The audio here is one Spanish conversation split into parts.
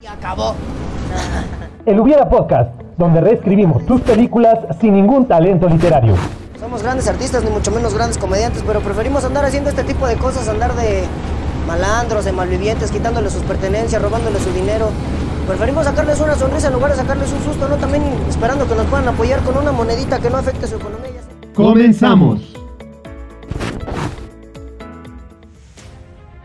Y acabó. El Hubiera Podcast, donde reescribimos tus películas sin ningún talento literario. Somos grandes artistas, ni mucho menos grandes comediantes, pero preferimos andar haciendo este tipo de cosas, andar de malandros, de malvivientes, quitándole sus pertenencias, robándole su dinero. Preferimos sacarles una sonrisa en lugar de sacarles un susto, ¿no? También esperando que nos puedan apoyar con una monedita que no afecte su economía. Comenzamos.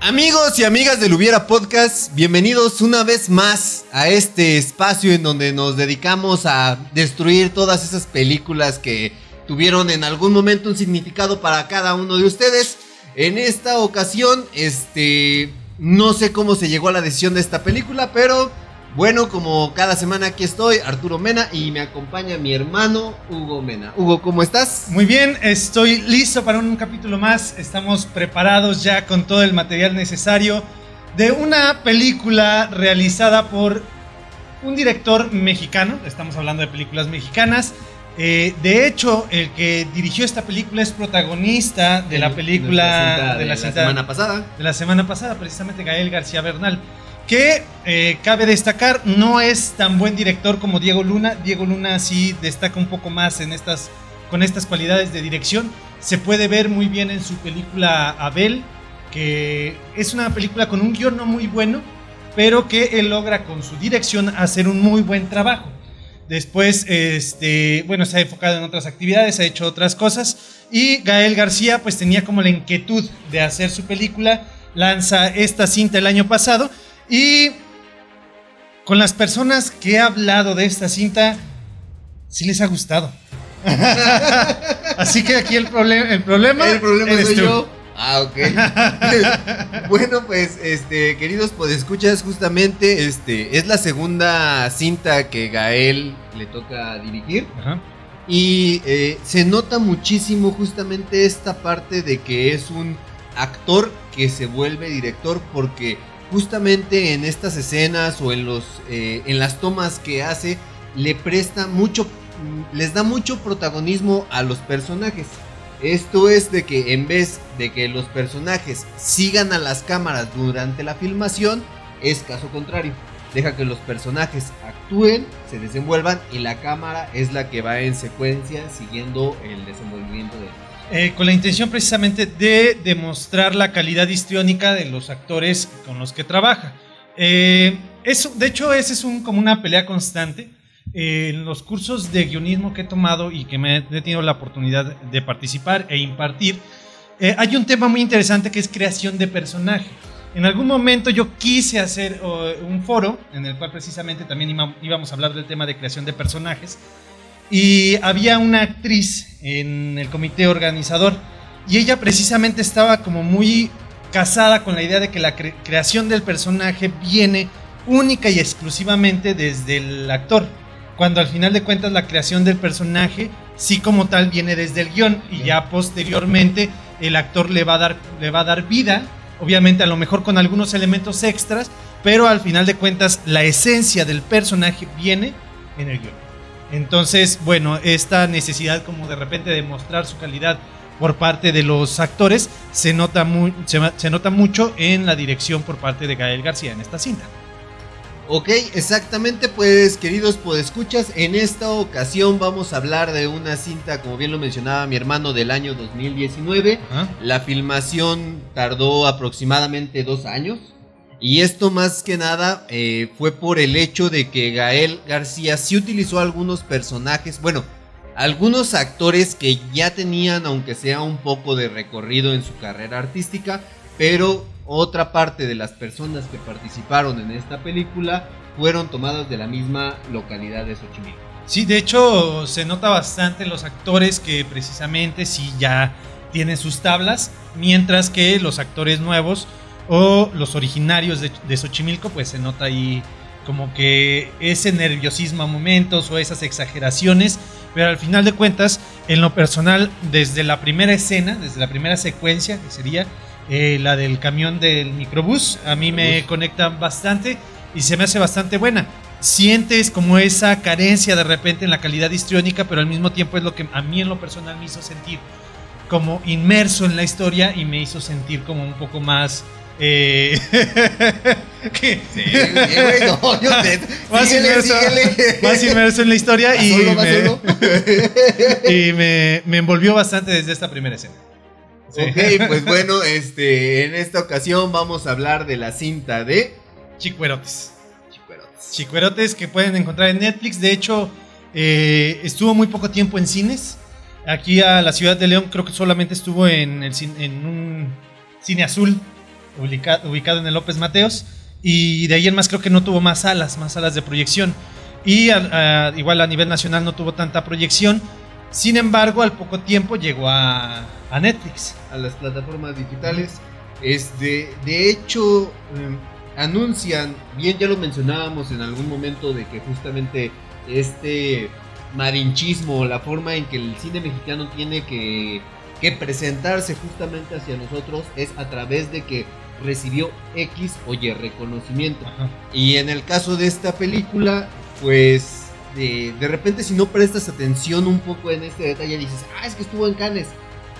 Amigos y amigas del Hubiera Podcast, bienvenidos una vez más a este espacio en donde nos dedicamos a destruir todas esas películas que tuvieron en algún momento un significado para cada uno de ustedes. En esta ocasión, este, no sé cómo se llegó a la decisión de esta película, pero bueno, como cada semana aquí estoy, Arturo Mena, y me acompaña mi hermano Hugo Mena. Hugo, ¿cómo estás? Muy bien, estoy listo para un capítulo más. Estamos preparados ya con todo el material necesario de una película realizada por un director mexicano. Estamos hablando de películas mexicanas. Eh, de hecho, el que dirigió esta película es protagonista de la película de la, cinta- semana pasada. de la semana pasada, precisamente Gael García Bernal. Que eh, cabe destacar, no es tan buen director como Diego Luna. Diego Luna sí destaca un poco más en estas, con estas cualidades de dirección. Se puede ver muy bien en su película Abel, que es una película con un guion no muy bueno, pero que él logra con su dirección hacer un muy buen trabajo. Después, este, bueno, se ha enfocado en otras actividades, ha hecho otras cosas. Y Gael García, pues tenía como la inquietud de hacer su película. Lanza esta cinta el año pasado. Y con las personas que he hablado de esta cinta, sí les ha gustado. Así que aquí el, problema el problema, El problema eres soy tú. yo. Ah, ok. bueno, pues, este, queridos podescuchas, justamente, este, es la segunda cinta que Gael le toca dirigir. Ajá. Y eh, se nota muchísimo justamente esta parte de que es un actor que se vuelve director porque justamente en estas escenas o en los eh, en las tomas que hace le presta mucho les da mucho protagonismo a los personajes. Esto es de que en vez de que los personajes sigan a las cámaras durante la filmación, es caso contrario. Deja que los personajes actúen, se desenvuelvan y la cámara es la que va en secuencia siguiendo el desenvolvimiento de Eh, con la intención precisamente de demostrar la calidad histriónica de los actores con los que trabaja. Eh, eso, de hecho, esa es un, como una pelea constante. Eh, en los cursos de guionismo que he tomado y que me he tenido la oportunidad de participar e impartir, eh, hay un tema muy interesante que es creación de personaje. En algún momento yo quise hacer oh, un foro en el cual precisamente también íbam- íbamos a hablar del tema de creación de personajes. Y había una actriz en el comité organizador y ella precisamente estaba como muy casada con la idea de que la cre- creación del personaje viene única y exclusivamente desde el actor, cuando al final de cuentas la creación del personaje sí como tal viene desde el guion y ya posteriormente el actor le va a dar, le va a dar vida, obviamente a lo mejor con algunos elementos extras, pero al final de cuentas la esencia del personaje viene en el guion. Entonces, bueno, esta necesidad como de repente de mostrar su calidad por parte de los actores se nota, muy, se, se nota mucho en la dirección por parte de Gael García en esta cinta. Ok, exactamente, pues queridos podescuchas, en esta ocasión vamos a hablar de una cinta, como bien lo mencionaba mi hermano, del año 2019. Ajá. La filmación tardó aproximadamente dos años. Y esto más que nada eh, fue por el hecho de que Gael García sí utilizó algunos personajes, bueno, algunos actores que ya tenían, aunque sea un poco de recorrido en su carrera artística, pero otra parte de las personas que participaron en esta película fueron tomadas de la misma localidad de Xochimilco. Sí, de hecho se nota bastante los actores que precisamente sí ya tienen sus tablas, mientras que los actores nuevos o los originarios de, de Xochimilco, pues se nota ahí como que ese nerviosismo a momentos o esas exageraciones, pero al final de cuentas, en lo personal, desde la primera escena, desde la primera secuencia, que sería eh, la del camión del microbús, a mí me Microbús. conecta bastante y se me hace bastante buena. Sientes como esa carencia de repente en la calidad histriónica, pero al mismo tiempo es lo que a mí en lo personal me hizo sentir como inmerso en la historia y me hizo sentir como un poco más Eh, que- Sí, güey, no, yo te- más, síguele, inmerso, síguele. más inmerso en la historia y, solo, me, y me, me envolvió bastante desde esta primera escena. Sí. Ok, pues bueno, este, en esta ocasión vamos a hablar de la cinta de Chicuerotes. Chicuerotes. Chicuerotes que pueden encontrar en Netflix. De hecho, eh, estuvo muy poco tiempo en cines. Aquí a la ciudad de León creo que solamente estuvo en, el, cin- en un cine azul ubica- ubicado en el López Mateos. Y de ahí en más creo que no tuvo más salas, más salas de proyección. Y igual a nivel nacional no tuvo tanta proyección. Sin embargo, al poco tiempo llegó a, a Netflix. a las plataformas digitales. Este, de hecho, eh, anuncian, bien ya lo mencionábamos en algún momento, de que justamente este marinchismo, la forma en que el cine mexicano tiene que, que presentarse justamente hacia nosotros es a través de que recibió X o Y reconocimiento. Ajá. Y en el caso de esta película, pues de, de repente si no prestas atención un poco en este detalle, dices, ah, es que estuvo en Cannes.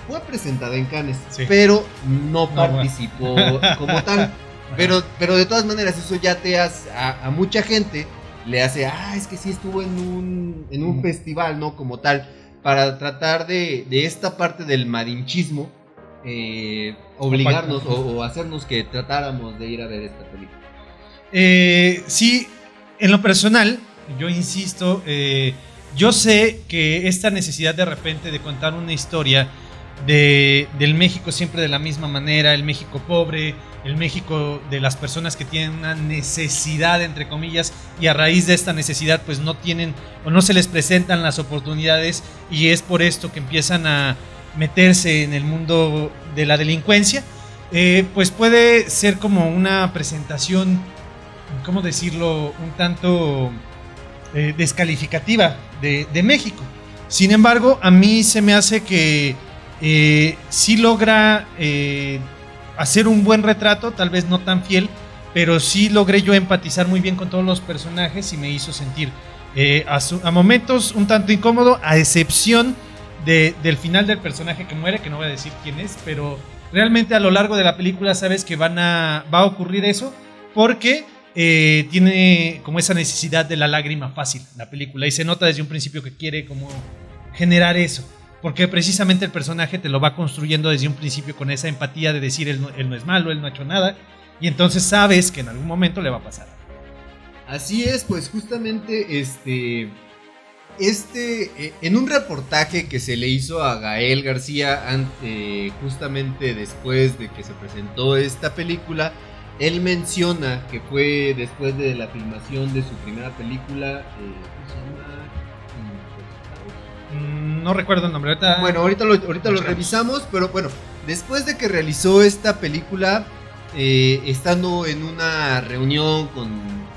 Fue presentada en Cannes, Sí. pero no No, participó como tal. Pero, pero de todas maneras, eso ya te hace, a, a mucha gente le hace, ah, es que sí estuvo en un, en un Mm. festival, ¿no? Como tal, para tratar de, de esta parte del marinchismo, eh, obligarnos o, o hacernos que tratáramos de ir a ver esta película. Eh, sí, en lo personal, yo insisto, eh, yo sé que esta necesidad de repente de contar una historia de, del México siempre de la misma manera, el México pobre, el México de las personas que tienen una necesidad, entre comillas, y a raíz de esta necesidad pues no tienen o no se les presentan las oportunidades y es por esto que empiezan a meterse en el mundo de la delincuencia, eh, pues puede ser como una presentación ¿cómo decirlo? Un tanto eh, descalificativa de, México. Sin embargo, a mí se me hace que eh, sí logra eh, hacer un buen retrato, tal vez no tan fiel, pero sí logré yo empatizar muy bien con todos los personajes y me hizo sentir a, a momentos un tanto incómodo, a excepción de- del final del personaje que muere, que no voy a decir quién es, pero realmente a lo largo de la película sabes que van a, va a ocurrir eso, porque eh, tiene como esa necesidad de la lágrima fácil la película y se nota desde un principio que quiere como generar eso. Porque precisamente el personaje te lo va construyendo desde un principio con esa empatía de decir él él no es malo, él no ha hecho nada. Y entonces sabes que en algún momento le va a pasar. Así es, pues justamente este. Este. eh, en un reportaje que se le hizo a Gael García ante, justamente después de que se presentó esta película, él menciona que fue después de la filmación de su primera película. eh, ¿Cómo se llama? Mm, No recuerdo el nombre. Ahorita, Bueno, ahorita lo, ahorita lo revisamos, pero bueno, después de que realizó esta película, eh, estando en una reunión con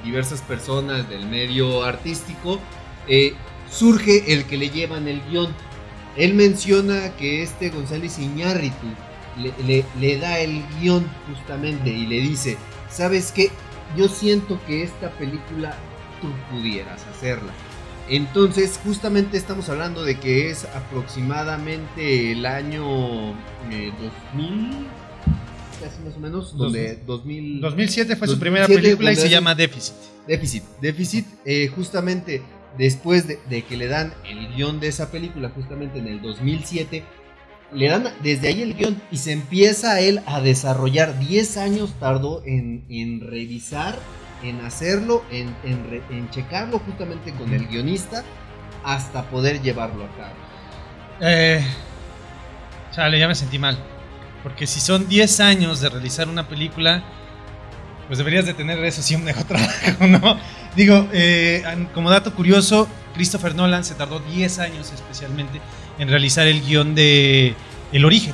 diversas personas del medio artístico, eh, surge el que le llevan el guion. Él menciona que este González Iñárritu le, le- le da el guion justamente y le dice, ¿sabes qué? Yo siento que esta película tú pudieras hacerla. Entonces, justamente estamos hablando de que es aproximadamente el año eh, 2000, casi más o menos, donde 2000, 2007 fue su 2007, primera película y se llama Déficit. Déficit. Déficit, eh, justamente después de, de que le dan el guion de esa película, justamente en el 2007, le dan desde ahí el guion y se empieza él a desarrollar. 10 años tardó en, en revisar, en hacerlo, en, en re- en checarlo justamente con el guionista hasta poder llevarlo a cabo. Eh, chale, ya me sentí mal. Porque si son 10 años de realizar una película, pues deberías de tener eso sí un mejor trabajo, ¿no? Digo, eh, como dato curioso, Christopher Nolan se tardó 10 años especialmente en realizar el guion de El Origen.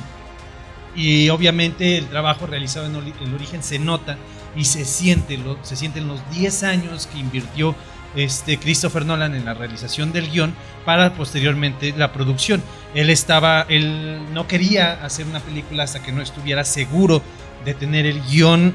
Y obviamente el trabajo realizado en El Origen se nota y se siente, lo, sienten los 10 años que invirtió este Christopher Nolan en la realización del guion para posteriormente la producción. Él estaba, él no quería hacer una película hasta que no estuviera seguro de tener el guion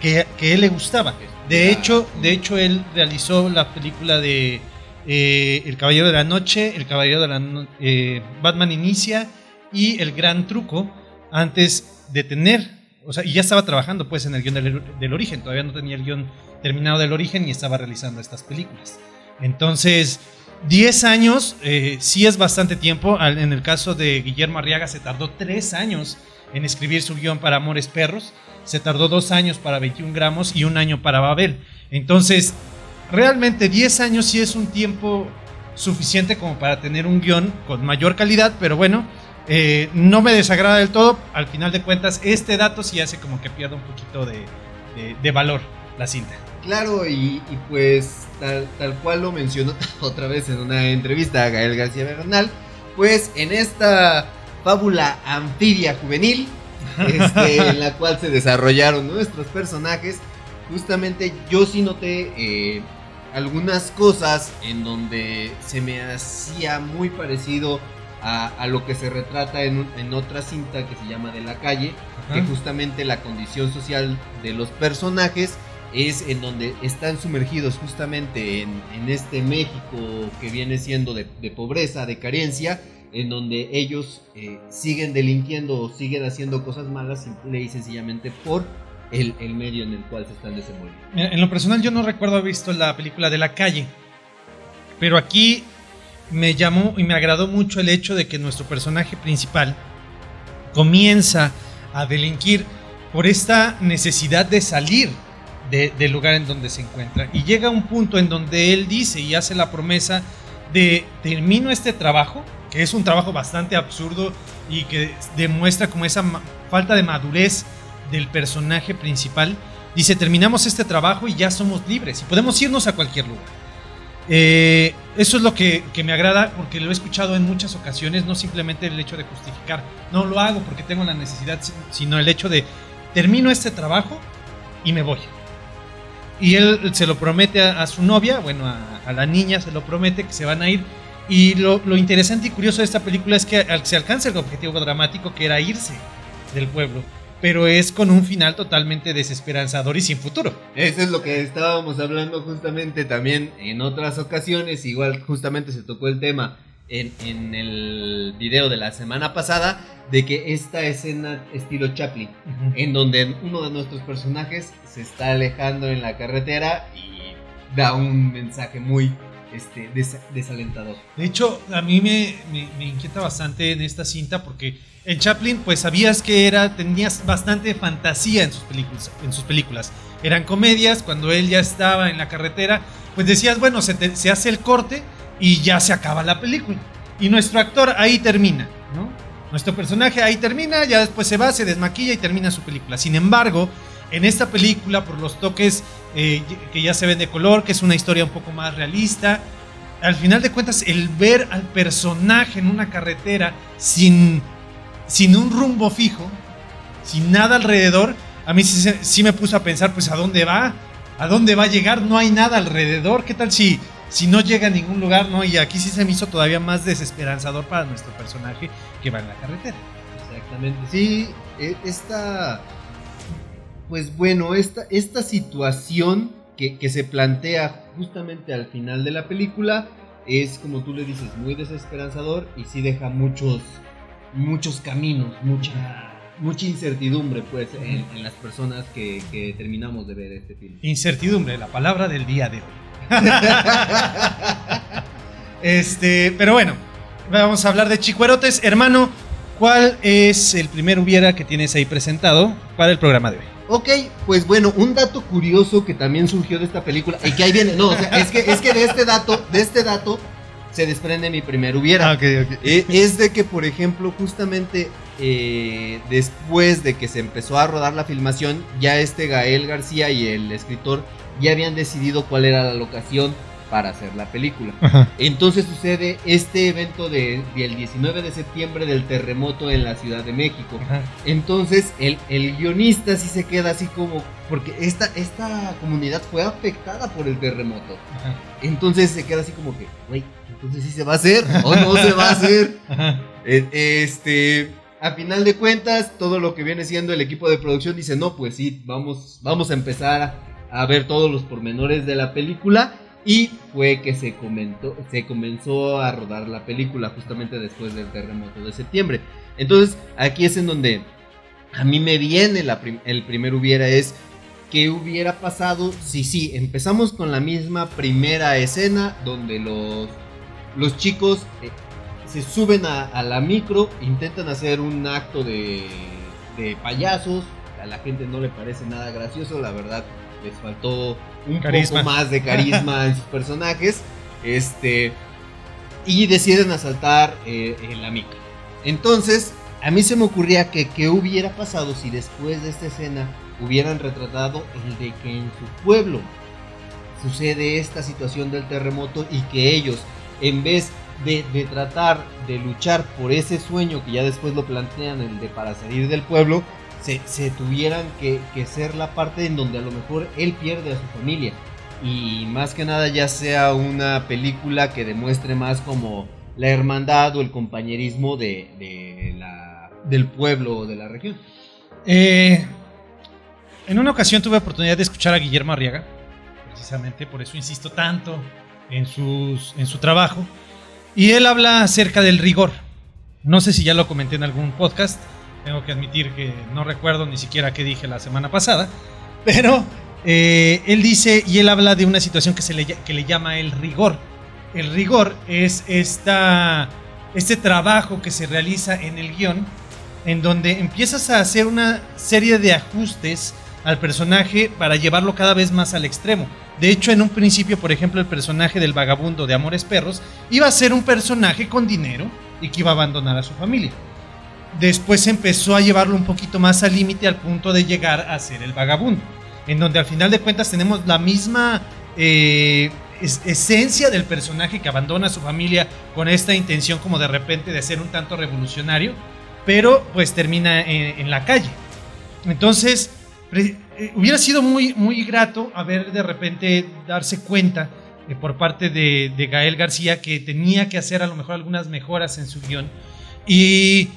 que, que él le gustaba. De hecho, de hecho él realizó la película de eh, El Caballero de la Noche, El Caballero de la No- eh, Batman Inicia y El Gran Truco antes de tener o sea, y ya estaba trabajando pues en el guion del, origen, todavía no tenía el guion terminado del origen y estaba realizando estas películas. Entonces, 10 años eh, sí es bastante tiempo. En el caso de Guillermo Arriaga se tardó 3 años en escribir su guion para Amores Perros. Se tardó 2 años para 21 gramos y un año para Babel. Entonces, realmente 10 años sí es un tiempo suficiente como para tener un guion con mayor calidad, pero bueno, eh, no me desagrada del todo. Al final de cuentas, este dato sí hace como que pierda un poquito de, valor la cinta. Claro, y, y pues tal, tal cual lo mencionó otra vez en una entrevista a Gael García Bernal, pues en esta fábula anfibia juvenil, este, en la cual se desarrollaron nuestros personajes, justamente yo sí noté eh, algunas cosas en donde se me hacía muy parecido a, a lo que se retrata en, en otra cinta que se llama De la calle, que justamente la condición social de los personajes es en donde están sumergidos justamente en, en este México que viene siendo de, de pobreza, de carencia, en donde ellos eh, siguen delinquiendo o siguen haciendo cosas malas simple y sencillamente por el, el medio en el cual se están desenvolviendo. En lo personal yo no recuerdo haber visto la película de la calle, pero aquí me llamó y me agradó mucho el hecho de que nuestro personaje principal comienza a delinquir por esta necesidad de salir de- del lugar en donde se encuentra. Y llega un punto en donde él dice y hace la promesa de termino este trabajo, que es un trabajo bastante absurdo y que demuestra como esa falta de madurez del personaje principal. Dice, terminamos este trabajo y ya somos libres y podemos irnos a cualquier lugar. Eh, eso es lo que, que me agrada porque lo he escuchado en muchas ocasiones, no simplemente el hecho de justificar, no lo hago porque tengo la necesidad, si- sino el hecho de termino este trabajo y me voy. Y él se lo promete a, su novia, bueno, a la niña se lo promete que se van a ir. Y lo, lo interesante y curioso de esta película es que se alcanza el objetivo dramático que era irse del pueblo, pero es con un final totalmente desesperanzador y sin futuro. Eso es lo que estábamos hablando justamente también en otras ocasiones. Igual justamente se tocó el tema en, en el video de la semana pasada de que esta escena estilo Chaplin, en donde uno de nuestros personajes se está alejando en la carretera y da un mensaje muy este, des- desalentador. De hecho, a mí me, me- inquieta bastante en esta cinta porque en Chaplin, pues sabías que era, tenías bastante fantasía en sus películas. En sus películas. Eran comedias, cuando él ya estaba en la carretera, pues decías, bueno, se, se hace el corte y ya se acaba la película. Y nuestro actor ahí termina, ¿no? Nuestro personaje ahí termina, ya después se va, se desmaquilla y termina su película. Sin embargo, en esta película, por los toques eh, que ya se ven de color, que es una historia un poco más realista, al final de cuentas, el ver al personaje en una carretera sin, sin un rumbo fijo, sin nada alrededor, a mí sí, sí me puso a pensar, pues, ¿a dónde va? ¿A dónde va a llegar? No hay nada alrededor. ¿Qué tal si, si no llega a ningún lugar? No, y aquí sí se me hizo todavía más desesperanzador para nuestro personaje que va en la carretera. Exactamente. Sí, e- esta. Pues bueno, esta, esta situación que, que se plantea justamente al final de la película es, como tú le dices, muy desesperanzador y sí deja muchos, muchos caminos, mucha, mucha incertidumbre, pues, en, en las personas que, que terminamos de ver este film. Incertidumbre, la palabra del día de hoy. este, pero bueno, vamos a hablar de Chicuerotes. Hermano, ¿cuál es el primer hubiera que tienes ahí presentado para el programa de hoy? Ok, pues bueno, un dato curioso que también surgió de esta película, y que ahí viene, no, o sea, es que, es que de este dato, de este dato, se desprende mi primer hubiera. Eh, es de que, por ejemplo, justamente eh, después de que se empezó a rodar la filmación, ya este Gael García y el escritor ya habían decidido cuál era la locación para hacer la película. Entonces sucede este evento de- del 19 de septiembre del terremoto en la Ciudad de México. Entonces el, el guionista sí se queda así como, porque esta, esta comunidad fue afectada por el terremoto. Entonces se queda así como que, güey, entonces sí se va a hacer o no se va a hacer. Eh, Este, a final de cuentas, todo lo que viene siendo el equipo de producción dice, no, pues sí, vamos, vamos a empezar a, a ver todos los pormenores de la película. Y fue que se se comenzó a rodar la película justamente después del terremoto de septiembre. Entonces, aquí es en donde a mí me viene el primer hubiera es qué hubiera pasado si sí, empezamos con la misma primera escena donde los, los chicos eh, se suben a, a la micro, intentan hacer un acto de, de payasos, a la gente no le parece nada gracioso, la verdad les faltó un Carisma. poco más de carisma en sus personajes, este, y deciden asaltar eh, en la. Entonces, a mí se me ocurría que qué hubiera pasado si después de esta escena hubieran retratado el de que en su pueblo sucede esta situación del terremoto y que ellos, en vez de, de tratar de luchar por ese sueño que ya después lo plantean, el de para salir del pueblo, se, tuvieran que, ser la parte en donde a lo mejor él pierde a su familia. Y más que nada ya sea una película que demuestre más como la hermandad o el compañerismo de, del pueblo o de la región. Eh, en una ocasión tuve oportunidad de escuchar a Guillermo Arriaga, precisamente por eso insisto tanto en, sus, en su trabajo, y él habla acerca del rigor. No sé si ya lo comenté en algún podcast, tengo que admitir que no recuerdo ni siquiera qué dije la semana pasada, pero eh, él dice y él habla de una situación que, se le, que le llama el rigor. El rigor es esta, este trabajo que se realiza en el guion en donde empiezas a hacer una serie de ajustes al personaje para llevarlo cada vez más al extremo. De hecho, en un principio, por ejemplo, el personaje del vagabundo de Amores Perros iba a ser un personaje con dinero y que iba a abandonar a su familia. Después empezó a llevarlo un poquito más al límite al punto de llegar a ser el vagabundo, en donde al final de cuentas tenemos la misma eh, es- esencia del personaje que abandona a su familia con esta intención como de repente de ser un tanto revolucionario, pero pues termina en, la calle. Entonces, eh, hubiera sido muy, muy grato haber de repente darse cuenta eh, por parte de, de Gael García que tenía que hacer a lo mejor algunas mejoras en su guion. Y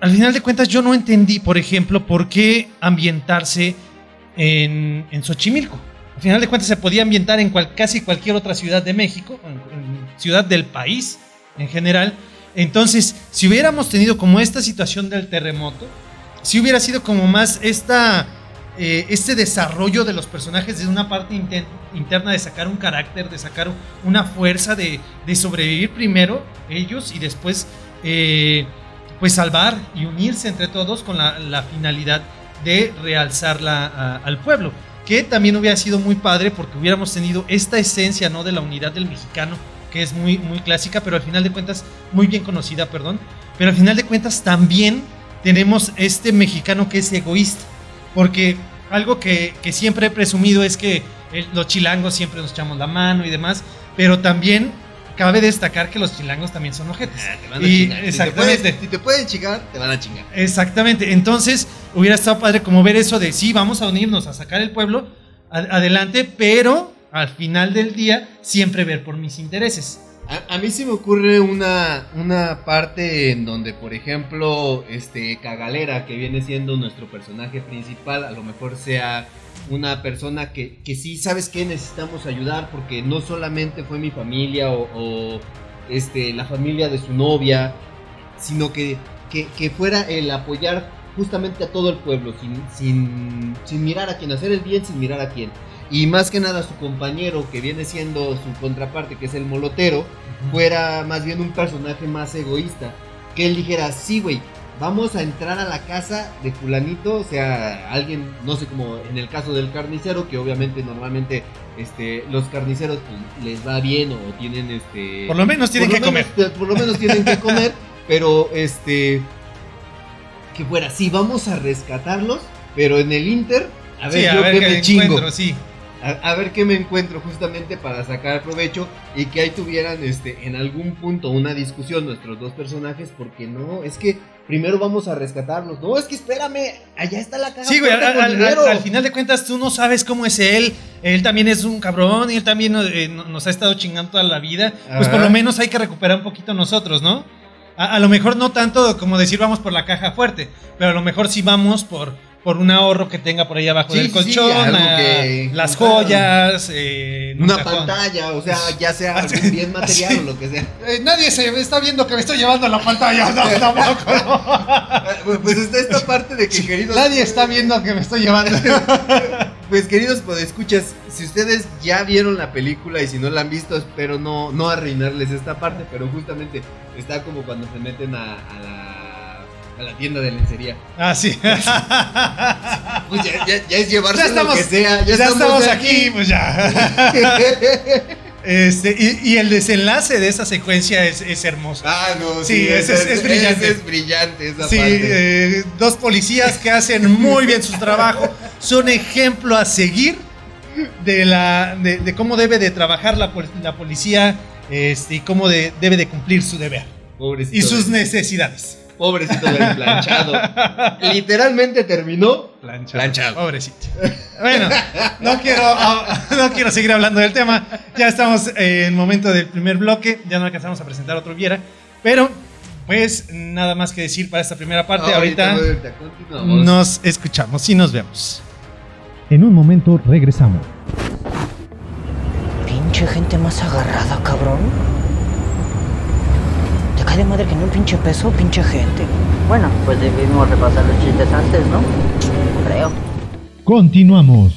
al final de cuentas yo no entendí, por ejemplo, por qué ambientarse en, en Xochimilco. Al final de cuentas se podía ambientar en casi cualquier otra ciudad de México, en, ciudad del país en general. Entonces, si hubiéramos tenido como esta situación del terremoto, si hubiera sido como más esta, eh, este desarrollo de los personajes de una parte interna de sacar un carácter, de sacar una fuerza, de, de sobrevivir primero ellos y después eh, pues salvar y unirse entre todos con la, la finalidad de realzarla a- al pueblo. Que también hubiera sido muy padre porque hubiéramos tenido esta esencia ¿no? de la unidad del mexicano, que es muy, muy clásica, pero al final de cuentas, muy bien conocida, perdón. Pero al final de cuentas también tenemos este mexicano que es egoísta. Porque algo que, que siempre he presumido es que los chilangos siempre nos echamos la mano y demás, pero también cabe destacar que los chilangos también son ojetes. Ah, te van a Y chingar. Si te exactamente. pueden- Si te pueden chingar, te van a chingar. Exactamente. Entonces, hubiera estado padre como ver eso de sí, vamos a unirnos a sacar el pueblo adelante, pero al final del día siempre ver por mis intereses. A, a mí se me ocurre una, una parte en donde, por ejemplo, este Cagalera, que viene siendo nuestro personaje principal, a lo mejor sea una persona que, que sí, ¿sabes qué? Necesitamos ayudar porque no solamente fue mi familia o, o, este, la familia de su novia, sino que, que, que fuera el apoyar justamente a todo el pueblo, sin, sin, sin mirar a quién, hacer el bien sin mirar a quién. Y más que nada su compañero, que viene siendo su contraparte, que es el molotero, fuera más bien un personaje más egoísta. Que él dijera, sí, güey, vamos a entrar a la casa de fulanito, o sea, alguien, no sé, como en el caso del carnicero, que obviamente normalmente este, los carniceros pues, les va bien o tienen este... Por lo menos tienen que comer. por lo menos tienen que comer, pero este... Que fuera, sí, vamos a rescatarlos, pero en el Inter, a ver, sí, a yo ver qué qué me chingo. encuentro, sí. A, a ver qué me encuentro justamente para sacar provecho y que ahí tuvieran este en algún punto una discusión nuestros dos personajes porque no, es que primero vamos a rescatarlos. No, es que espérame, allá está la caja. Sí, güey, al, al- dinero. al- al final de cuentas tú no sabes cómo es él. Él también es un cabrón y él también eh, no- nos ha estado chingando toda la vida. Pues por lo menos hay que recuperar un poquito nosotros, ¿no? A, a lo mejor no tanto como decir vamos por la caja fuerte, pero a lo mejor sí vamos por, por un ahorro que tenga por ahí abajo Sí, del sí, sí, colchón, ah, que- las claro. joyas, eh, un Una cajón. pantalla, o sea, ya sea algún bien material Sí. o lo que sea. Eh, nadie se está viendo que me estoy llevando la pantalla, no, tampoco, no. Pues está esta parte de que, queridos. Nadie está viendo que me estoy llevando. Pues queridos podescuchas, si ustedes ya vieron la película y si no la han visto, espero no, no arruinarles esta parte, pero justamente está como cuando se meten a, a la, a la tienda de lencería. Ah, sí. Pues ya, ya- ya es llevarse Ya estamos, lo que sea, ya estamos aquí, pues ya. Este, y, y el desenlace de esa secuencia es, es hermoso. ah, no, Sí, ese es- es brillante. Es, brillante esa Sí, parte. eh, dos policías que hacen muy bien su trabajo, son ejemplo a seguir de, la, de, de cómo debe de trabajar la, la policía este, y cómo de- debe de cumplir su deber Pobrecito y sus necesidades. Pobrecito del planchado. Literalmente terminó planchado. Pobrecito. Bueno, no quiero, ah, no quiero seguir hablando del tema. Ya estamos en el momento del primer bloque. Ya no alcanzamos a presentar otro Viera. Pero, pues, nada más que decir para esta primera parte. ahorita ahorita nos escuchamos y nos vemos. En un momento regresamos. Pinche gente más agarrada, cabrón. De madre que no un pinche peso, pinche gente. Bueno, pues debimos repasar los chistes antes, ¿no? Creo. Continuamos.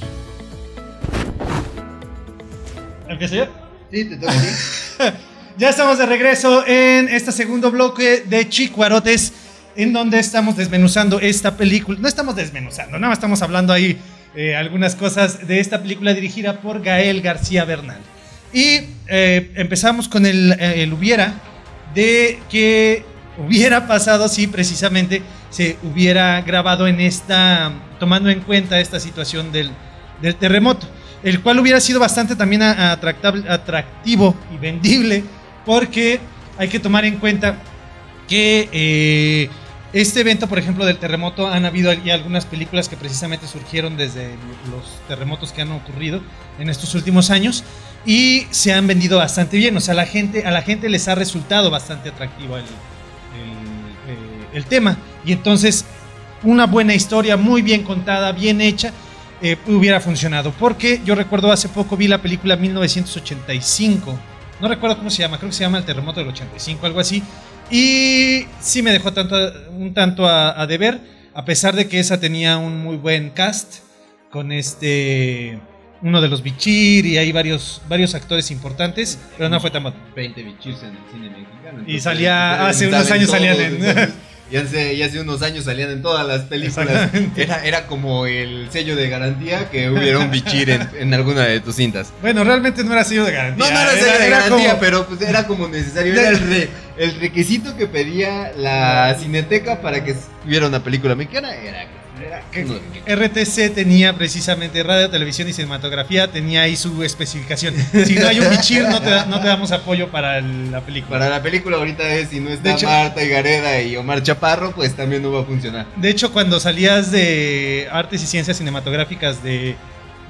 ¿Empiezo yo? Sí, te toca. Ya estamos de regreso en este segundo bloque de Chicuarotes, en donde estamos desmenuzando esta película. No estamos desmenuzando, nada más estamos hablando ahí eh, algunas cosas de esta película dirigida por Gael García Bernal. Y eh, empezamos con el, eh, el hubiera de que hubiera pasado si precisamente se hubiera grabado en esta, tomando en cuenta esta situación del, del terremoto, el cual hubiera sido bastante también atractivo y vendible, porque hay que tomar en cuenta que eh, este evento, por ejemplo, del terremoto, han habido ya algunas películas que precisamente surgieron desde los terremotos que han ocurrido en estos últimos años y se han vendido bastante bien. O sea, la gente, a la gente les ha resultado bastante atractivo el, el, eh, tema. Y entonces, una buena historia, muy bien contada, bien hecha, eh, hubiera funcionado. Porque yo recuerdo hace poco vi la película 1985. No recuerdo cómo se llama, creo que se llama El Terremoto del 85, algo así. Y sí me dejó tanto, un tanto a deber, a pesar de que esa tenía un muy buen cast, con este uno de los Bichir y hay varios, varios actores importantes, pero no fue tan bueno. 20 bichirs en el cine mexicano. Y salía- hace unos años todos, salían en- entonces, Y hace, y hace unos años salían en todas las películas. Era, era como el sello de garantía que hubiera un bichir en, en alguna de tus cintas. Bueno, realmente no era sello de garantía. No, no era sello de garantía, como- pero pues era como necesario. Era el, re- el requisito que pedía la cineteca para que hubiera una película mexicana. Era, RTC tenía precisamente radio, televisión y cinematografía, tenía ahí su especificación. Si no hay un bichir, no te, da- no te damos apoyo para el- la película. Para la película ahorita es, si no está De hecho- Marta Gareda y Omar Chaparro, pues también no va a funcionar. De hecho, cuando salías de artes y ciencias cinematográficas de,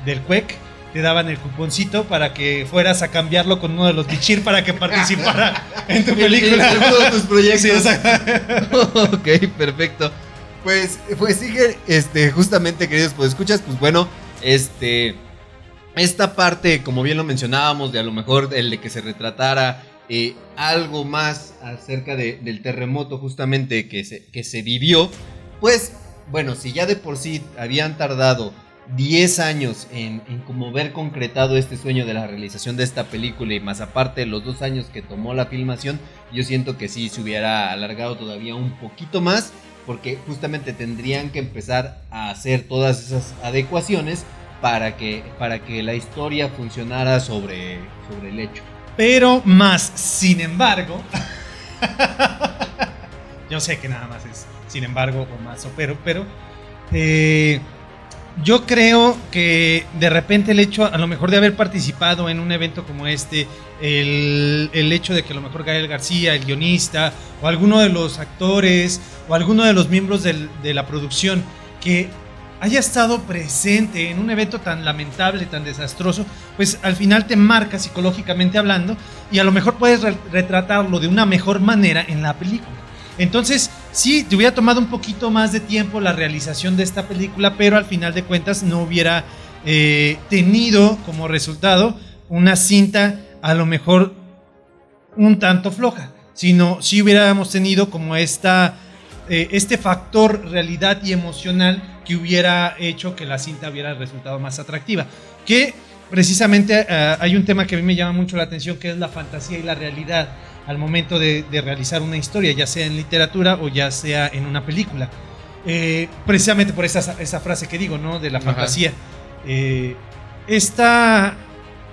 del CUEC, te daban el cuponcito para que fueras a cambiarlo con uno de los bichir para que participara en tu película. En de tus proyectos. Sí, ok, perfecto. Pues, pues sigue, este, justamente, queridos, pues escuchas, pues bueno, este, esta parte, como bien lo mencionábamos, de a lo mejor el de que se retratara eh, algo más acerca de- del terremoto justamente que se, que se vivió, pues, bueno, si ya de por sí habían tardado 10 años en, en como ver concretado este sueño de la realización de esta película y más aparte los dos años que tomó la filmación, yo siento que sí se hubiera alargado todavía un poquito más porque justamente tendrían que empezar a hacer todas esas adecuaciones para que, para que la historia funcionara sobre, sobre el hecho. Pero más, sin embargo, yo sé que nada más es sin embargo o más o pero, pero eh, yo creo que de repente el hecho, a lo mejor de haber participado en un evento como este, el, hecho de que a lo mejor Gael García, el guionista, o alguno de los actores, o alguno de los miembros de la producción, que haya estado presente en un evento tan lamentable, tan desastroso, pues al final te marca psicológicamente hablando y a lo mejor puedes re- retratarlo de una mejor manera en la película. Entonces, sí, te hubiera tomado un poquito más de tiempo la realización de esta película, pero al final de cuentas no hubiera eh, tenido como resultado una cinta a lo mejor un tanto floja, sino si hubiéramos tenido como esta, eh, este factor realidad y emocional que hubiera hecho que la cinta hubiera resultado más atractiva. Que precisamente eh, hay un tema que a mí me llama mucho la atención, que es la fantasía y la realidad al momento de, realizar una historia, ya sea en literatura o ya sea en una película. Eh, precisamente por esa, esa, frase que digo, ¿no? De la fantasía. Está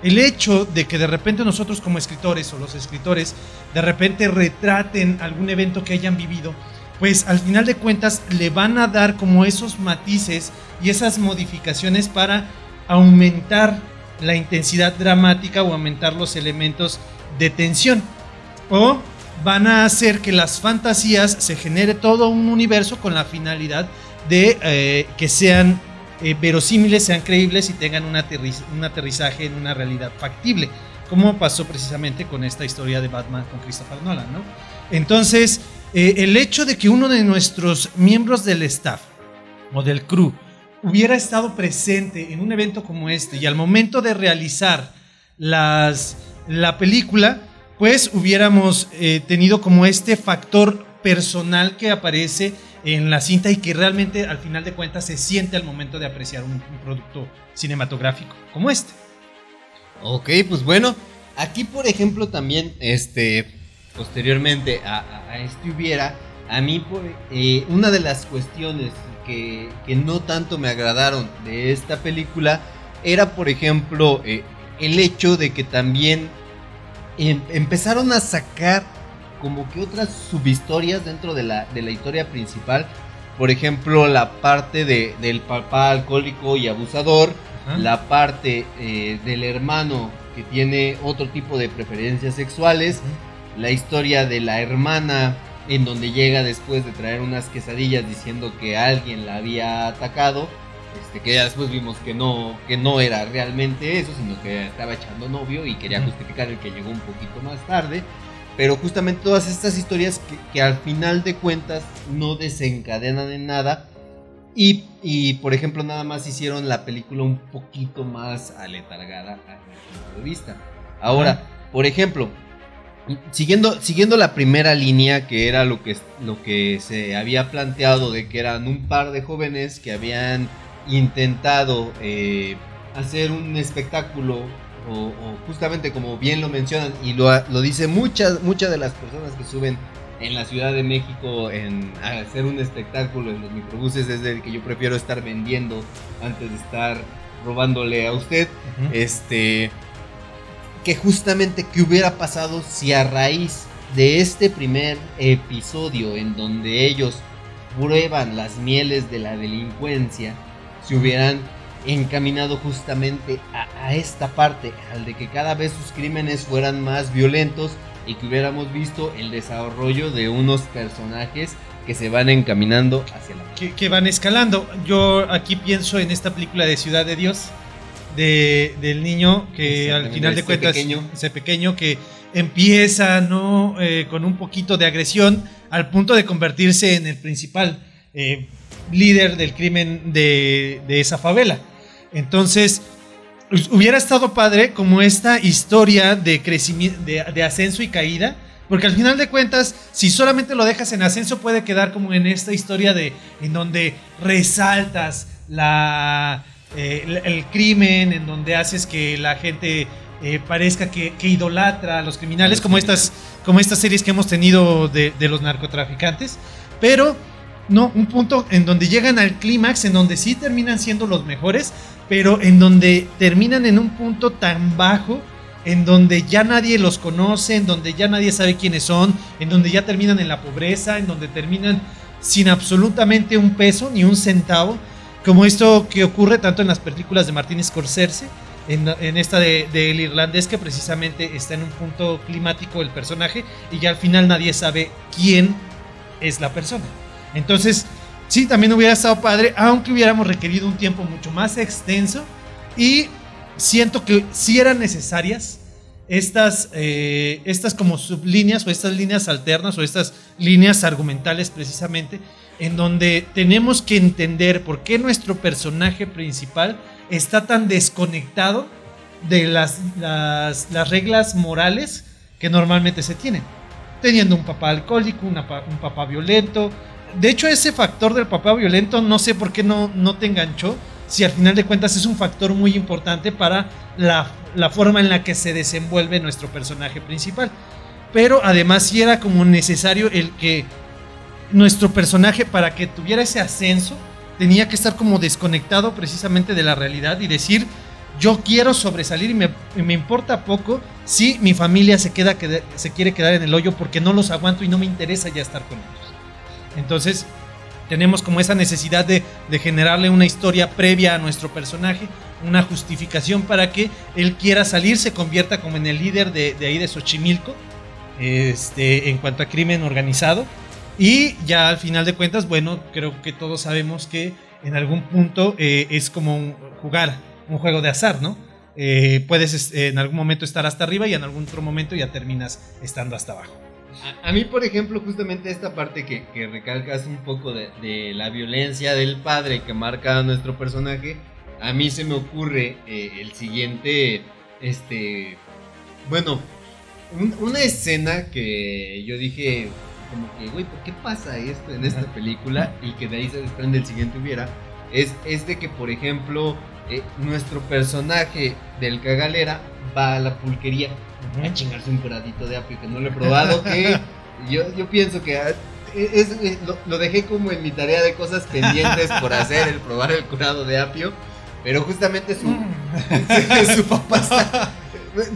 el hecho de que de repente nosotros como escritores o los escritores de repente retraten algún evento que hayan vivido, pues al final de cuentas le van a dar como esos matices y esas modificaciones para aumentar la intensidad dramática o aumentar los elementos de tensión. O van a hacer que las fantasías se genere todo un universo con la finalidad de eh, que sean eh, verosímiles, sean creíbles y tengan un, aterrizaje en una realidad factible, como pasó precisamente con esta historia de Batman con Christopher Nolan, ¿no? Entonces, eh, el hecho de que uno de nuestros miembros del staff o del crew hubiera estado presente en un evento como este y al momento de realizar las, la película, pues hubiéramos eh, tenido como este factor personal que aparece en la cinta y que realmente al final de cuentas se siente al momento de apreciar un, producto cinematográfico como este. Ok, pues bueno, aquí por ejemplo también, este, posteriormente a, este hubiera, a mí por, eh, una de las cuestiones que, no tanto me agradaron de esta película era por ejemplo eh, el hecho de que también Em, empezaron a sacar como que otras subhistorias dentro de la, de la historia principal. Por ejemplo, la parte de, del papá alcohólico y abusador, la parte eh, del hermano que tiene otro tipo de preferencias sexuales, la historia de la hermana en donde llega después de traer unas quesadillas diciendo que alguien la había atacado este, que ya después vimos que no, que no era realmente eso, sino que estaba echando novio y quería justificar el que llegó un poquito más tarde. Pero justamente todas estas historias que, al final de cuentas no desencadenan en nada. Y, por ejemplo, nada más hicieron la película un poquito más aletargada a mi punto de vista. Ahora, por ejemplo, siguiendo, siguiendo la primera línea, que era lo que, lo que se había planteado de que eran un par de jóvenes que habían intentado eh, hacer un espectáculo o, justamente como bien lo mencionan y lo, lo dice muchas muchas de las personas que suben en la Ciudad de México en hacer un espectáculo en los microbuses es el que yo prefiero estar vendiendo antes de estar robándole a usted. Este que justamente qué hubiera pasado si a raíz de este primer episodio en donde ellos prueban las mieles de la delincuencia se hubieran encaminado justamente a, esta parte, al de que cada vez sus crímenes fueran más violentos y que hubiéramos visto el desarrollo de unos personajes que se van encaminando hacia la... Que, van escalando. Yo aquí pienso en esta película de Ciudad de Dios, de, del niño que al final de cuentas, pequeño. ese pequeño que empieza no eh, con un poquito de agresión al punto de convertirse en el principal. Eh, líder del crimen de, esa favela. Entonces, hubiera estado padre como esta historia de crecimiento, de, ascenso y caída, porque al final de cuentas, si solamente lo dejas en ascenso, puede quedar como en esta historia de en donde resaltas la, eh, el, crimen, en donde haces que la gente eh, parezca que, idolatra a los criminales, como estas, como estas series que hemos tenido de, de los narcotraficantes. Pero no, un punto en donde llegan al clímax, en donde sí terminan siendo los mejores, pero en donde terminan en un punto tan bajo, en donde ya nadie los conoce, en donde ya nadie sabe quiénes son, en donde ya terminan en la pobreza, en donde terminan sin absolutamente un peso ni un centavo, como esto que ocurre tanto en las películas de Martin Scorsese, en, esta de, El Irlandés, que precisamente está en un punto climático el personaje y ya al final nadie sabe quién es la persona. Entonces, sí, también hubiera estado padre, aunque hubiéramos requerido un tiempo mucho más extenso. Y siento que sí eran necesarias estas, eh, estas como sublíneas o estas líneas alternas o estas líneas argumentales precisamente, en donde tenemos que entender por qué nuestro personaje principal está tan desconectado de las, las, las reglas morales que normalmente se tienen. Teniendo un papá alcohólico, un papá violento. De hecho, ese factor del papá violento no sé por qué no, no te enganchó. Si al final de cuentas es un factor muy importante para la, la forma en la que se desenvuelve nuestro personaje principal. Pero además sí era como necesario el que nuestro personaje, para que tuviera ese ascenso, tenía que estar como desconectado precisamente de la realidad y decir, yo quiero sobresalir y me, me importa poco si mi familia se, queda- se quiere quedar en el hoyo porque no los aguanto y no me interesa ya estar con ellos. Entonces, tenemos como esa necesidad de, de generarle una historia previa a nuestro personaje, una justificación para que él quiera salir, se convierta como en el líder de, ahí de Xochimilco, este, en cuanto a crimen organizado. Y ya al final de cuentas, bueno, creo que todos sabemos que en algún punto eh, es como jugar un juego de azar, ¿no? Eh, puedes es- en algún momento estar hasta arriba y en algún otro momento ya terminas estando hasta abajo. A, a mí, por ejemplo, justamente esta parte que, que recalcas un poco de, de la violencia del padre que marca a nuestro personaje, a mí se me ocurre eh, el siguiente, este, bueno, un- una escena que yo dije, como que, güey, ¿por qué pasa esto en esta película? Y que de ahí se desprende el siguiente hubiera, es, es de que, por ejemplo, eh, nuestro personaje del cagalera va a la pulquería a chingarse un curadito de apio que no lo he probado, que yo, yo pienso que ah, es, es- lo, lo dejé como en mi tarea de cosas pendientes por hacer, el probar el curado de apio, pero justamente su, su papá está...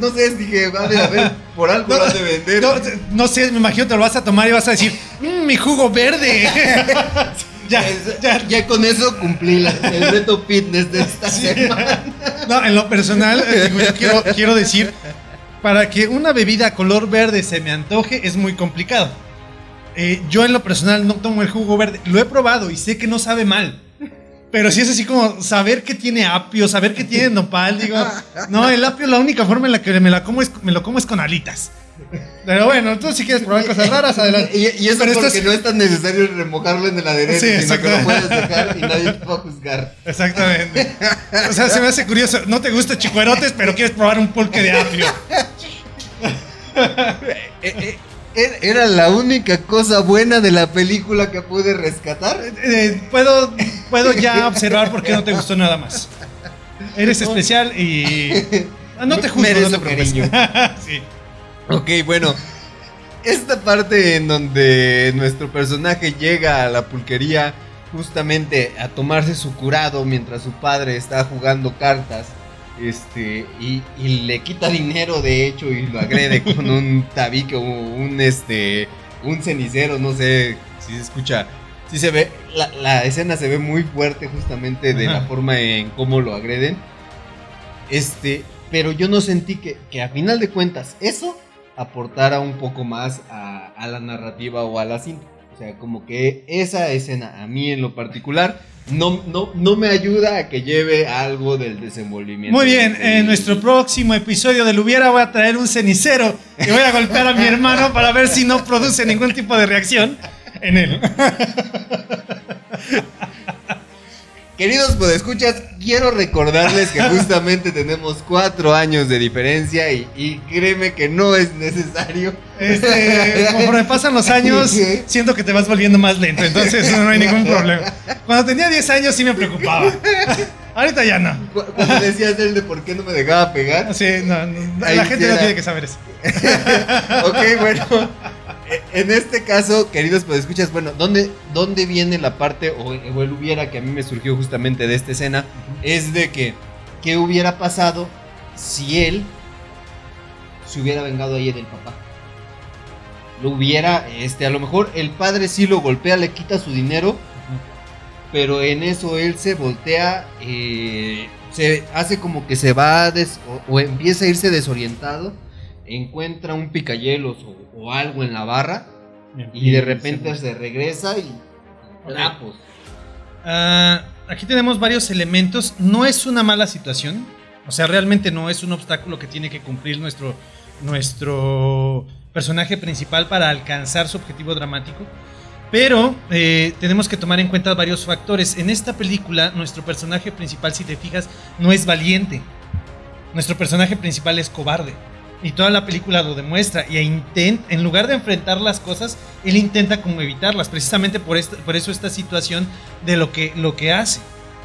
No sé, dije, vale, a ver, por algo lo han de vender. No, no sé, me imagino te lo vas a tomar y vas a decir, "Mm, mi jugo verde. ya, Es- ya. ya con eso cumplí la- el reto fitness de esta semana. No, en lo personal, eh, digo, yo quiero, quiero decir, para que una bebida color verde se me antoje es muy complicado. Eh, yo en lo personal no tomo el jugo verde. Lo he probado y sé que no sabe mal. Pero si es así como saber que tiene apio, saber que tiene nopal, digo, no, el apio la única forma en la que me, la como es, me lo como es con alitas. Pero bueno, tú si quieres probar cosas raras, adelante. Y, y eso Pero esto porque es- no es tan necesario remojarlo en el aderezo, Sí, sino que lo puedes dejar y nadie te va a juzgar. Exactamente. O sea, se me hace curioso. No te gusta chicuerotes, pero quieres probar un pulque de apio. Eh, eh, Era la única cosa buena de la película que pude rescatar. Eh, puedo, puedo ya observar por qué no te gustó nada más. Eres especial y. No te juzgo, no te cariño. sí. Ok, bueno. Esta parte en donde nuestro personaje llega a la pulquería justamente a tomarse su curado mientras su padre está jugando cartas. Este, y, y le quita dinero de hecho y lo agrede con un tabique o un este, un cenicero, no sé si se escucha, si se ve, la, la escena se ve muy fuerte justamente de la forma en cómo lo agreden. Este, pero yo no sentí que, que a final de cuentas eso aportara un poco más a, a la narrativa o a la cinta. O sea, como que esa escena a mí en lo particular no, no, no me ayuda a que lleve algo del desenvolvimiento. Muy bien, del- en nuestro próximo episodio de Lubiera voy a traer un cenicero y voy a golpear a mi hermano para ver si no produce ningún tipo de reacción en él. Queridos podescuchas, quiero recordarles que justamente tenemos cuatro años de diferencia y, y créeme que no es necesario. Este, conforme pasan los años, siento que te vas volviendo más lento, entonces no hay ningún problema. Cuando tenía 10 años sí me preocupaba. Ahorita ya no. Cu- Cuando decías él de por qué no me dejaba pegar. Sí, no, la gente no tiene que saber eso. ok, bueno. En este caso, queridos podescuchas, bueno, ¿dónde, ¿dónde viene la parte, o, o el hubiera que a mí me surgió justamente de esta escena? Es de que, ¿qué hubiera pasado si él se hubiera vengado ahí del papá? Lo hubiera, este, a lo mejor el padre sí lo golpea, le quita su dinero, pero en eso él se voltea, eh, se hace como que se va des- o, o empieza a irse desorientado, encuentra un picayelos o, o algo en la barra y de repente se regresa y trapos. Ah, aquí tenemos varios elementos. No es una mala situación. O sea, realmente no es un obstáculo que tiene que cumplir nuestro, nuestro personaje principal para alcanzar su objetivo dramático. Pero eh, tenemos que tomar en cuenta varios factores. En esta película, nuestro personaje principal, si te fijas, no es valiente. Nuestro personaje principal es cobarde. Y toda la película lo demuestra. Y intenta, en lugar de enfrentar las cosas, él intenta como evitarlas. Precisamente por, esta, por eso esta situación de lo que, lo que hace.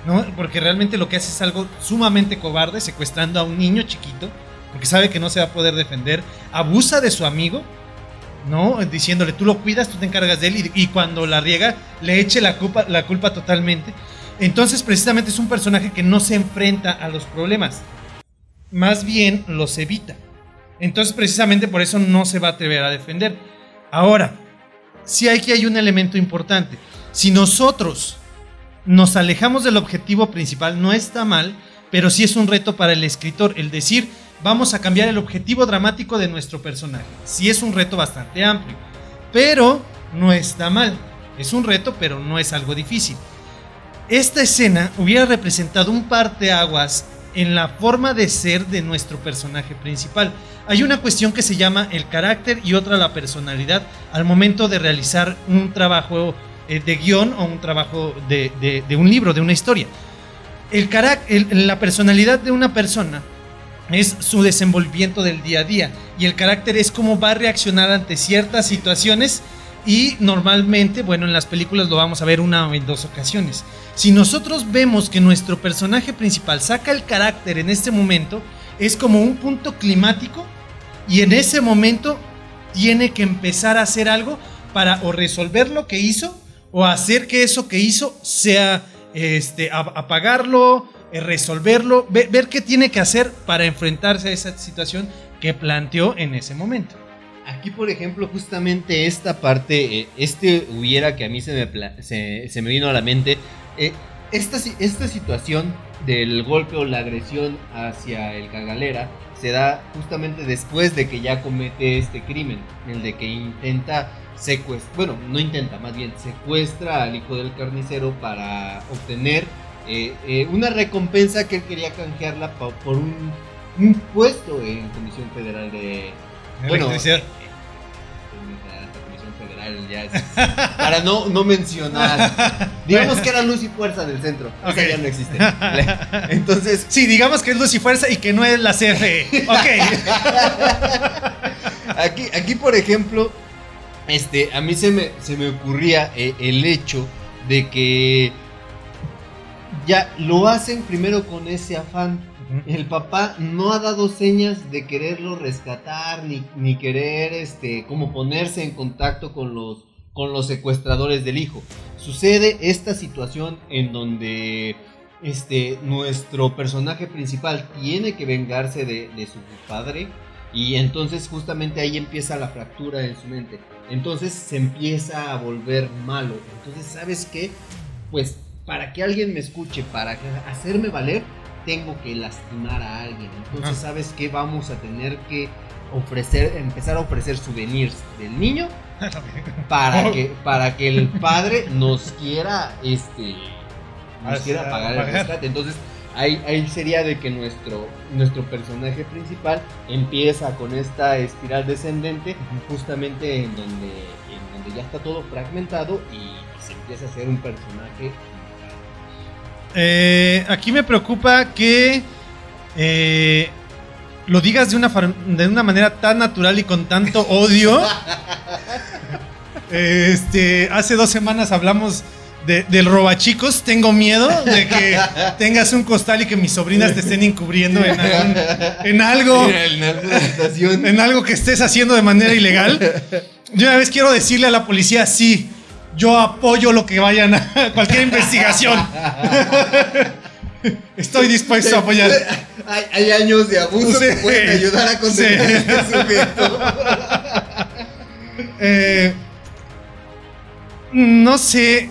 ¿no? Porque realmente lo que hace es algo sumamente cobarde, secuestrando a un niño chiquito, porque sabe que no se va a poder defender. Abusa de su amigo, ¿no? Diciéndole, tú lo cuidas, tú te encargas de él, y, y cuando la riega, le eche la culpa, la culpa totalmente. Entonces, precisamente es un personaje que no se enfrenta a los problemas, más bien los evita. Entonces, precisamente por eso no se va a atrever a defender. Ahora, sí hay que hay un elemento importante. Si nosotros nos alejamos del objetivo principal, no está mal, pero sí es un reto para el escritor el decir, vamos a cambiar el objetivo dramático de nuestro personaje. Sí es un reto bastante amplio, pero no está mal. Es un reto, pero no es algo difícil. Esta escena hubiera representado un parteaguas en la forma de ser de nuestro personaje principal. Hay una cuestión que se llama el carácter y otra la personalidad al momento de realizar un trabajo eh, de guion o un trabajo de, un libro, de una historia. El el, la personalidad de una persona es su desenvolvimiento del día a día y el carácter es cómo va a reaccionar ante ciertas situaciones y normalmente, bueno, en las películas lo vamos a ver una o en dos ocasiones. Si nosotros vemos que nuestro personaje principal saca el carácter en este momento, es como un punto climático y en ese momento tiene que empezar a hacer algo para o resolver lo que hizo o hacer que eso que hizo sea este, apagarlo, eh, resolverlo, ver, ver qué tiene que hacer para enfrentarse a esa situación que planteó en ese momento. Aquí, por ejemplo, justamente esta parte, eh, este hubiera que a mí se me, se, se me vino a la mente, eh, esta, esta situación del golpe o la agresión hacia el cagalera se da justamente después de que ya comete este crimen, el de que intenta secuestrar, bueno, no intenta, más bien secuestra al hijo del carnicero para obtener eh, eh, una recompensa que él quería canjearla por un, un puesto en Comisión Federal de... Bueno, Para no, no mencionar. Digamos que era luz y fuerza del centro. Okay. Esa ya no existe. Entonces. Sí, digamos que es luz y fuerza y que no es la CFE. Ok. aquí, aquí, por ejemplo, este, a mí se me, se me ocurría eh, el hecho de que ya lo hacen primero con ese afán. El papá no ha dado señas de quererlo rescatar ni, ni querer este como ponerse en contacto con los con los secuestradores del hijo. Sucede esta situación en donde este nuestro personaje principal tiene que vengarse de, de su padre y entonces justamente ahí empieza la fractura en su mente. Entonces se empieza a volver malo. Entonces, ¿sabes qué? Pues para que alguien me escuche, para hacerme valer, tengo que lastimar a alguien. Entonces, ¿sabes qué? Vamos a tener que ofrecer, empezar a ofrecer souvenirs del niño para que, para que el padre nos quiera, este, nos quiera pagar el rescate. Entonces, ahí, ahí sería de que nuestro, nuestro personaje principal empieza con esta espiral descendente, justamente en donde, en donde ya está todo fragmentado y se empieza a hacer un personaje eh, aquí me preocupa que eh, lo digas de una, de una manera tan natural y con tanto odio. este, hace dos semanas hablamos de, del robachicos. Tengo miedo de que tengas un costal y que mis sobrinas te estén encubriendo en, algún, en algo. En, en algo que estés haciendo de manera ilegal. Yo una vez quiero decirle a la policía, sí, yo apoyo lo que vayan a cualquier investigación. Estoy dispuesto a apoyar. Hay, hay años de abuso sí, que pueden ayudar a condenar sí. este sujeto. Eh, no sé.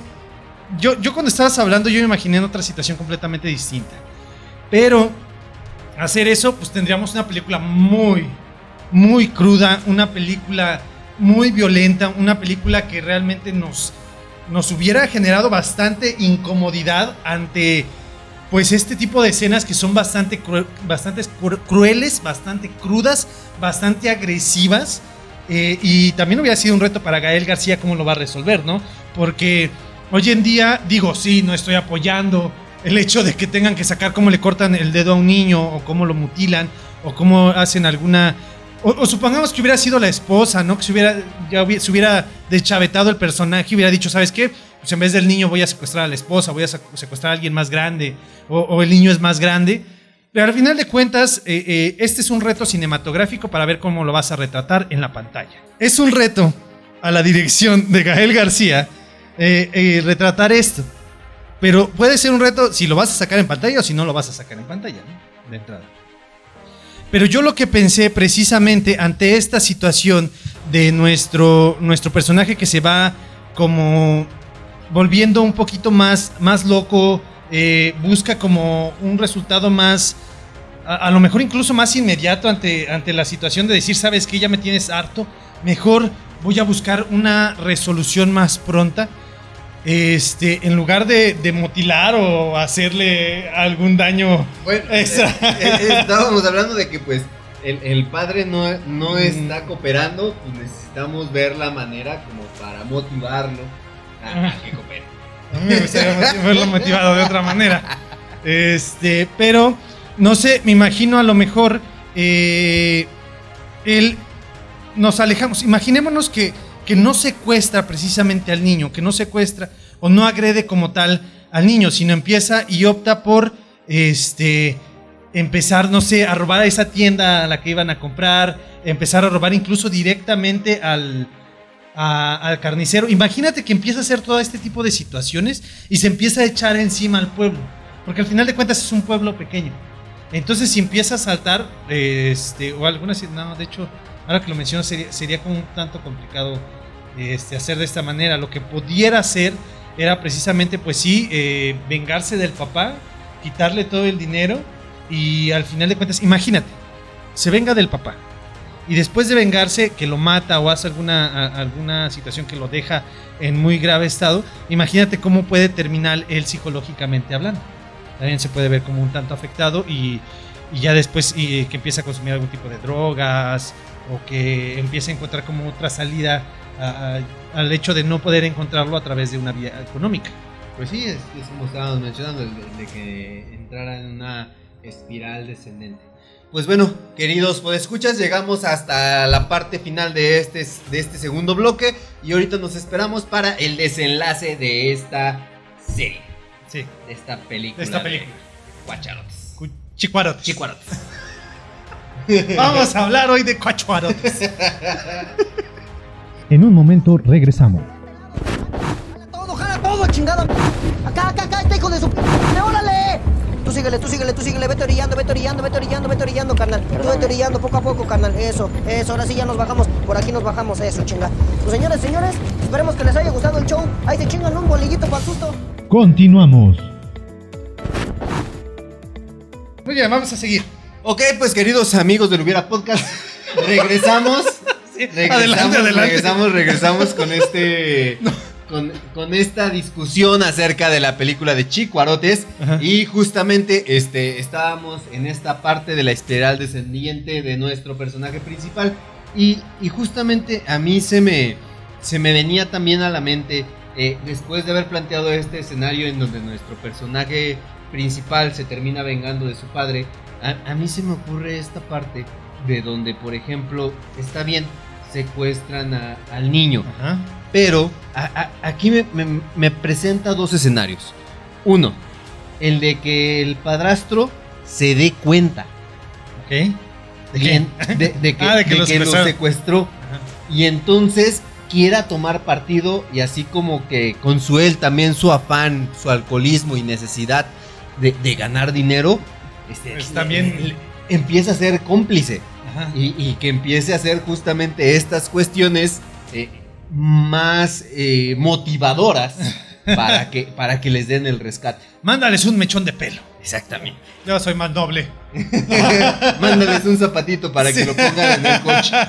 Yo, yo cuando estabas hablando, yo me imaginé en otra situación completamente distinta. Pero hacer eso, pues tendríamos una película muy, muy cruda, una película muy violenta, una película que realmente nos, nos hubiera generado bastante incomodidad ante pues este tipo de escenas que son bastante, cru- bastante cru- crueles, bastante crudas, bastante agresivas. eh, y también hubiera sido un reto para Gael García cómo lo va a resolver, ¿no? Porque hoy en día, digo, sí, no estoy apoyando el hecho de que tengan que sacar cómo le cortan el dedo a un niño o cómo lo mutilan o cómo hacen alguna... O, supongamos que hubiera sido la esposa, ¿no? Que se hubiera, ya se hubiera deschavetado el personaje hubiera dicho, ¿sabes qué? Pues en vez del niño voy a secuestrar a la esposa, voy a secuestrar a alguien más grande o, el niño es más grande. Pero al final de cuentas, eh, eh, este es un reto cinematográfico para ver cómo lo vas a retratar en la pantalla. Es un reto a la dirección de Gael García eh, retratar esto. Pero puede ser un reto si lo vas a sacar en pantalla o si no lo vas a sacar en pantalla, ¿no? De entrada. Pero yo lo que pensé precisamente ante esta situación de nuestro, nuestro personaje que se va como volviendo un poquito más, más loco, eh, busca como un resultado más, a, a lo mejor incluso más inmediato ante, ante la situación de decir, sabes que ya me tienes harto, mejor voy a buscar una resolución más pronta. Este, en lugar de, de mutilar o hacerle algún daño Bueno, extra. eh, eh, estábamos hablando de que pues el, el padre no, no Mm. está cooperando, pues necesitamos ver la manera como para motivarlo a, a que coopere. A mí me gustaría motiv- verlo motivado de otra manera. Este, pero no sé, me imagino a lo mejor eh, él nos alejamos. Imaginémonos que, que no secuestra precisamente al niño, que no secuestra o no agrede como tal al niño, sino empieza y opta por este empezar, no sé, a robar a esa tienda a la que iban a comprar, empezar a robar incluso directamente al, al carnicero. Imagínate que empieza a hacer todo este tipo de situaciones y se empieza a echar encima al pueblo. Porque al final de cuentas es un pueblo pequeño. Entonces si empieza a saltar, este, o alguna... No, de hecho, ahora que lo menciono sería, sería como un tanto complicado este, hacer de esta manera. Lo que pudiera hacer era precisamente, pues sí, eh, vengarse del papá, quitarle todo el dinero y al final de cuentas, imagínate, se venga del papá. Y después de vengarse, que lo mata o hace alguna, a- alguna situación que lo deja en muy grave estado, imagínate cómo puede terminar él psicológicamente hablando. También se puede ver como un tanto afectado y, y ya después y, que empieza a consumir algún tipo de drogas o que empieza a encontrar como otra salida a- a- al hecho de no poder encontrarlo a través de una vía económica. Pues sí, es, es como estábamos mencionando, de, de que entrara en una espiral descendente. Pues bueno, queridos escuchas, llegamos hasta la parte final de este, de este segundo bloque y ahorita nos esperamos para el desenlace de esta serie, Sí, de esta película. de esta película. Guacharotes. Cu- Chicuarotes. Chicuarotes. Vamos a hablar hoy de cuachuarotes. En un momento regresamos. Todo, jala todo, chingada. Acá, acá, acá, este hijo de su. p- ¡Órale! Tú síguele, tú síguele, tú síguele, vete orillando, vete orillando, vete orillando, vete orillando, carnal. Tú vete orillando poco a poco, carnal. Eso, eso, ahora sí ya nos bajamos. Por aquí nos bajamos, eso, chinga. Pues señores, señores, esperemos que les haya gustado el show. Ahí se chingan un bolillito para susto. Continuamos. Muy bien, vamos a seguir. Ok, pues queridos amigos del Hubiera Podcast, regresamos. Sí, regresamos, adelante, adelante. regresamos, regresamos con este. Con, con esta discusión acerca de la película de Chicuarotes. Ajá. Y justamente este, estábamos en esta parte de la espiral descendiente de nuestro personaje principal. Y, y justamente a mí se me, se me venía también a la mente, eh, después de haber planteado este escenario en donde nuestro personaje principal se termina vengando de su padre, a, a mí se me ocurre esta parte de donde, por ejemplo, está bien, secuestran a- al niño. Ajá. Pero a- a- aquí me, me- me presenta dos escenarios. Uno, el de que el padrastro se dé cuenta Ok. de que, Bien. de- de que- Ah, de que de lo que lo secuestró Ajá. y entonces quiera tomar partido y así como que con su él también su afán, su alcoholismo y necesidad de ganar dinero, este, Pues también- le- le- empieza a ser cómplice y, y que empiece a hacer justamente estas cuestiones eh, más eh, motivadoras para que, para que les den el rescate. Mándales un mechón de pelo. Exactamente. Yo soy más noble. Mándales un zapatito para que lo pongan en el coche.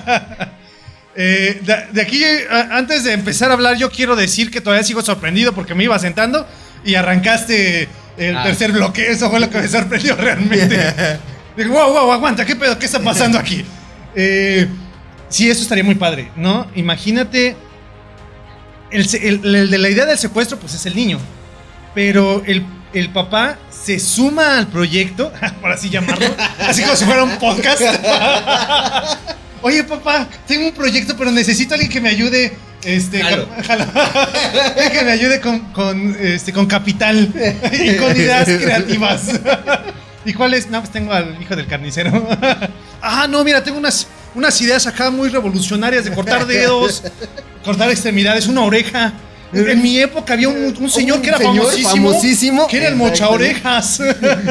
Eh, de, de aquí, antes de empezar a hablar, yo quiero decir que todavía sigo sorprendido porque me iba sentando y arrancaste el Ah. tercer bloque. Eso fue lo que me sorprendió realmente. Digo, wow, wow, aguanta, ¿qué pedo? ¿Qué está pasando aquí? Eh, sí, eso estaría muy padre, ¿no? Imagínate. El, se- el- el de la idea del secuestro, pues es el niño. Pero el, el papá se suma al proyecto, por así llamarlo, así como si fuera un podcast. Oye, papá, tengo un proyecto, pero necesito a alguien que me ayude. Este, Jalo. que me ayude con, con, este, con capital y con ideas creativas. ¿Y cuál es? No, pues tengo al hijo del carnicero. ah, no, mira, tengo unas, unas ideas acá muy revolucionarias de cortar dedos, cortar extremidades, una oreja. En mi época había un, un señor Un que era señor famosísimo, famosísimo. que era el mocha orejas.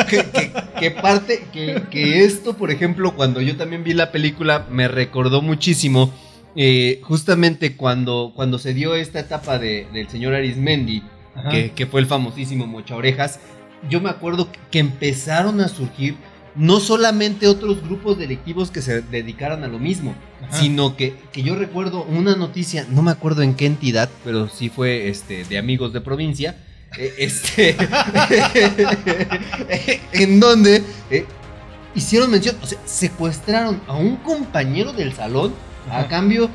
que, que- que parte, que, que esto, por ejemplo, cuando yo también vi la película, me recordó muchísimo, eh, justamente cuando, cuando se dio esta etapa de- del señor Arismendi, que, que fue el famosísimo Mocha Orejas, yo me acuerdo que empezaron a surgir no solamente otros grupos delictivos que se dedicaran a lo mismo, Ajá. sino que, que yo recuerdo una noticia, no me acuerdo en qué entidad, pero sí fue este, de amigos de provincia, eh, este, en donde eh, hicieron mención, o sea, secuestraron a un compañero del salón a cambio,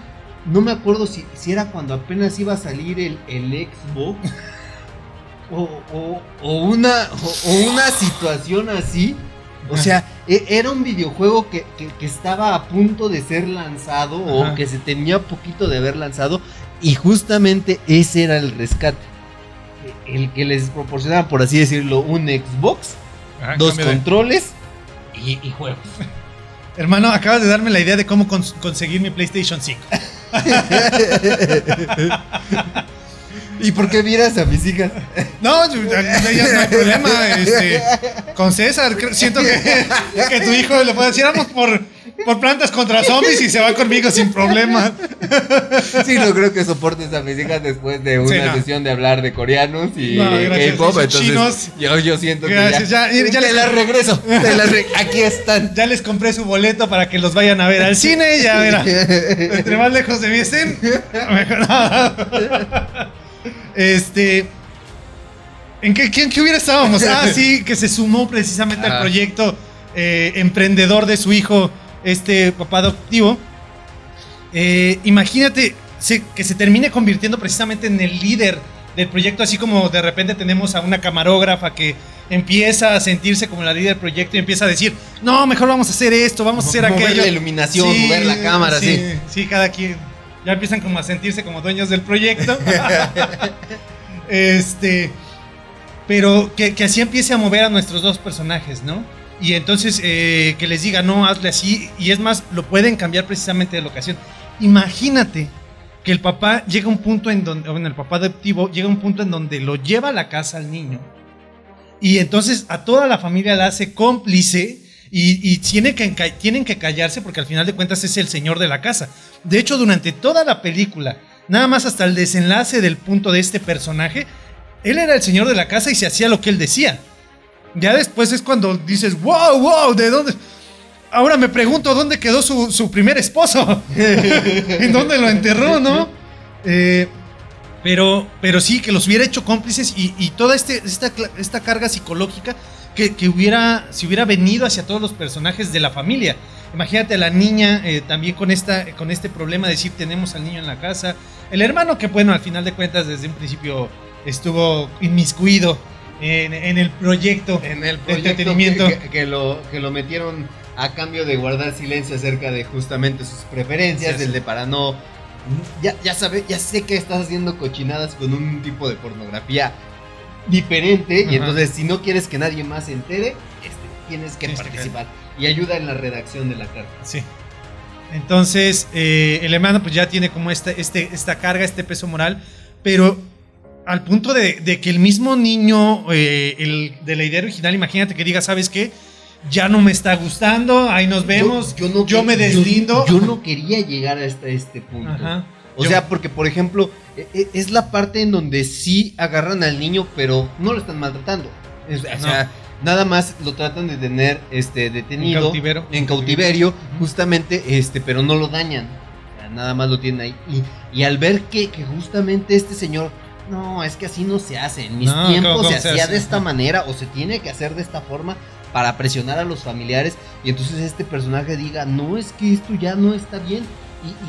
no me acuerdo si, si era cuando apenas iba a salir el, el Xbox. O, o- o una, o- o una situación así. O sea, e- era un videojuego que, que- que estaba a punto de ser lanzado Ajá. o que se tenía poquito de haber lanzado. Y justamente ese era el rescate. E- El que les proporcionaban, por así decirlo, un Xbox, Ah, dos de- controles y, y juegos. Hermano, acabas de darme la idea de cómo cons- conseguir mi PlayStation 5. ¿Y por qué miras a mis hijas? No, ellas no hay problema. Este, con César, siento que, que tu hijo le puede decir, vamos por, por plantas contra zombies y se va conmigo sin problema. Sí, no creo que soportes a mis hijas después de una Sí, no. sesión de hablar de coreanos y No, K-pop. Entonces, chinos. yo, yo siento Gracias, que ya, ya- ya te les- las regreso. te las re- aquí están. Ya les compré su boleto para que los vayan a ver al cine. Ya verá. Entre más lejos de mí estén, mejor. Este. ¿En qué, en qué hubiera estábamos? Ah, sí, que se sumó precisamente al Ajá. proyecto eh, emprendedor de su hijo, este papá adoptivo. Eh, imagínate se- que se termine convirtiendo precisamente en el líder del proyecto, así como de repente tenemos a una camarógrafa que empieza a sentirse como la líder del proyecto y empieza a decir, no, mejor vamos a hacer esto, vamos a hacer Mover aquello. la iluminación, mover la cámara, sí. Sí, cada quien. Ya empiezan como a sentirse como dueños del proyecto. este. Pero que, que así empiece a mover a nuestros dos personajes, ¿no? Y entonces eh, que les diga, no, hazle así. Y es más, lo pueden cambiar precisamente de locación. Imagínate que el papá llega a un punto en donde, bueno, el papá adoptivo llega a un punto en donde lo lleva a la casa al niño. Y entonces a toda la familia la hace cómplice y, tiene que, tienen que callarse porque al final de cuentas es el señor de la casa. De hecho, durante toda la película, nada más hasta el desenlace del punto de este personaje, él era el señor de la casa y se hacía lo que él decía. Ya después es cuando dices, wow, wow, ¿de dónde? Ahora me pregunto dónde quedó su, su primer esposo. ¿En dónde lo enterró, no? Eh, pero, pero sí, que los hubiera hecho cómplices y, y toda este, esta, esta carga psicológica que, que hubiera, si hubiera venido hacia todos los personajes de la familia. Imagínate a la niña eh, también con, esta, con este problema de decir tenemos al niño en la casa. El hermano que, bueno, al final de cuentas desde un principio estuvo inmiscuido en, en el proyecto, En el de proyecto entretenimiento. que, que- que lo, que lo metieron a cambio de guardar silencio acerca de justamente sus preferencias, Sí, sí. el de para no... Ya, ya, sabe, ya sé que estás haciendo cochinadas con un tipo de pornografía diferente Ajá. y entonces si no quieres que nadie más se entere, este, tienes que Tienes que participar y ayuda en la redacción de la carta. Sí. Entonces, eh, el hermano pues ya tiene como esta, este, esta carga, este peso moral, pero al punto de, de que el mismo niño, eh, el de la idea original, imagínate que diga, ¿sabes qué? Ya no me está gustando, ahí nos vemos, yo, no me que- deslindo. Yo, no quería llegar hasta este punto. Ajá. O Yo- sea, porque por ejemplo, e- e- es la parte en donde sí agarran al niño, pero no lo están maltratando. Es- o No. sea, nada más lo tratan de tener este detenido En cautiverio. en cautiverio, justamente, este, pero no lo dañan. O sea, nada más lo tienen ahí. Y, y al ver que, que justamente este señor no, es que así no se hace. En mis No, ¿cómo- tiempos cómo se se hacía hace? de esta manera o se tiene que hacer de esta forma para presionar a los familiares. Y entonces este personaje diga, no, es que esto ya no está bien.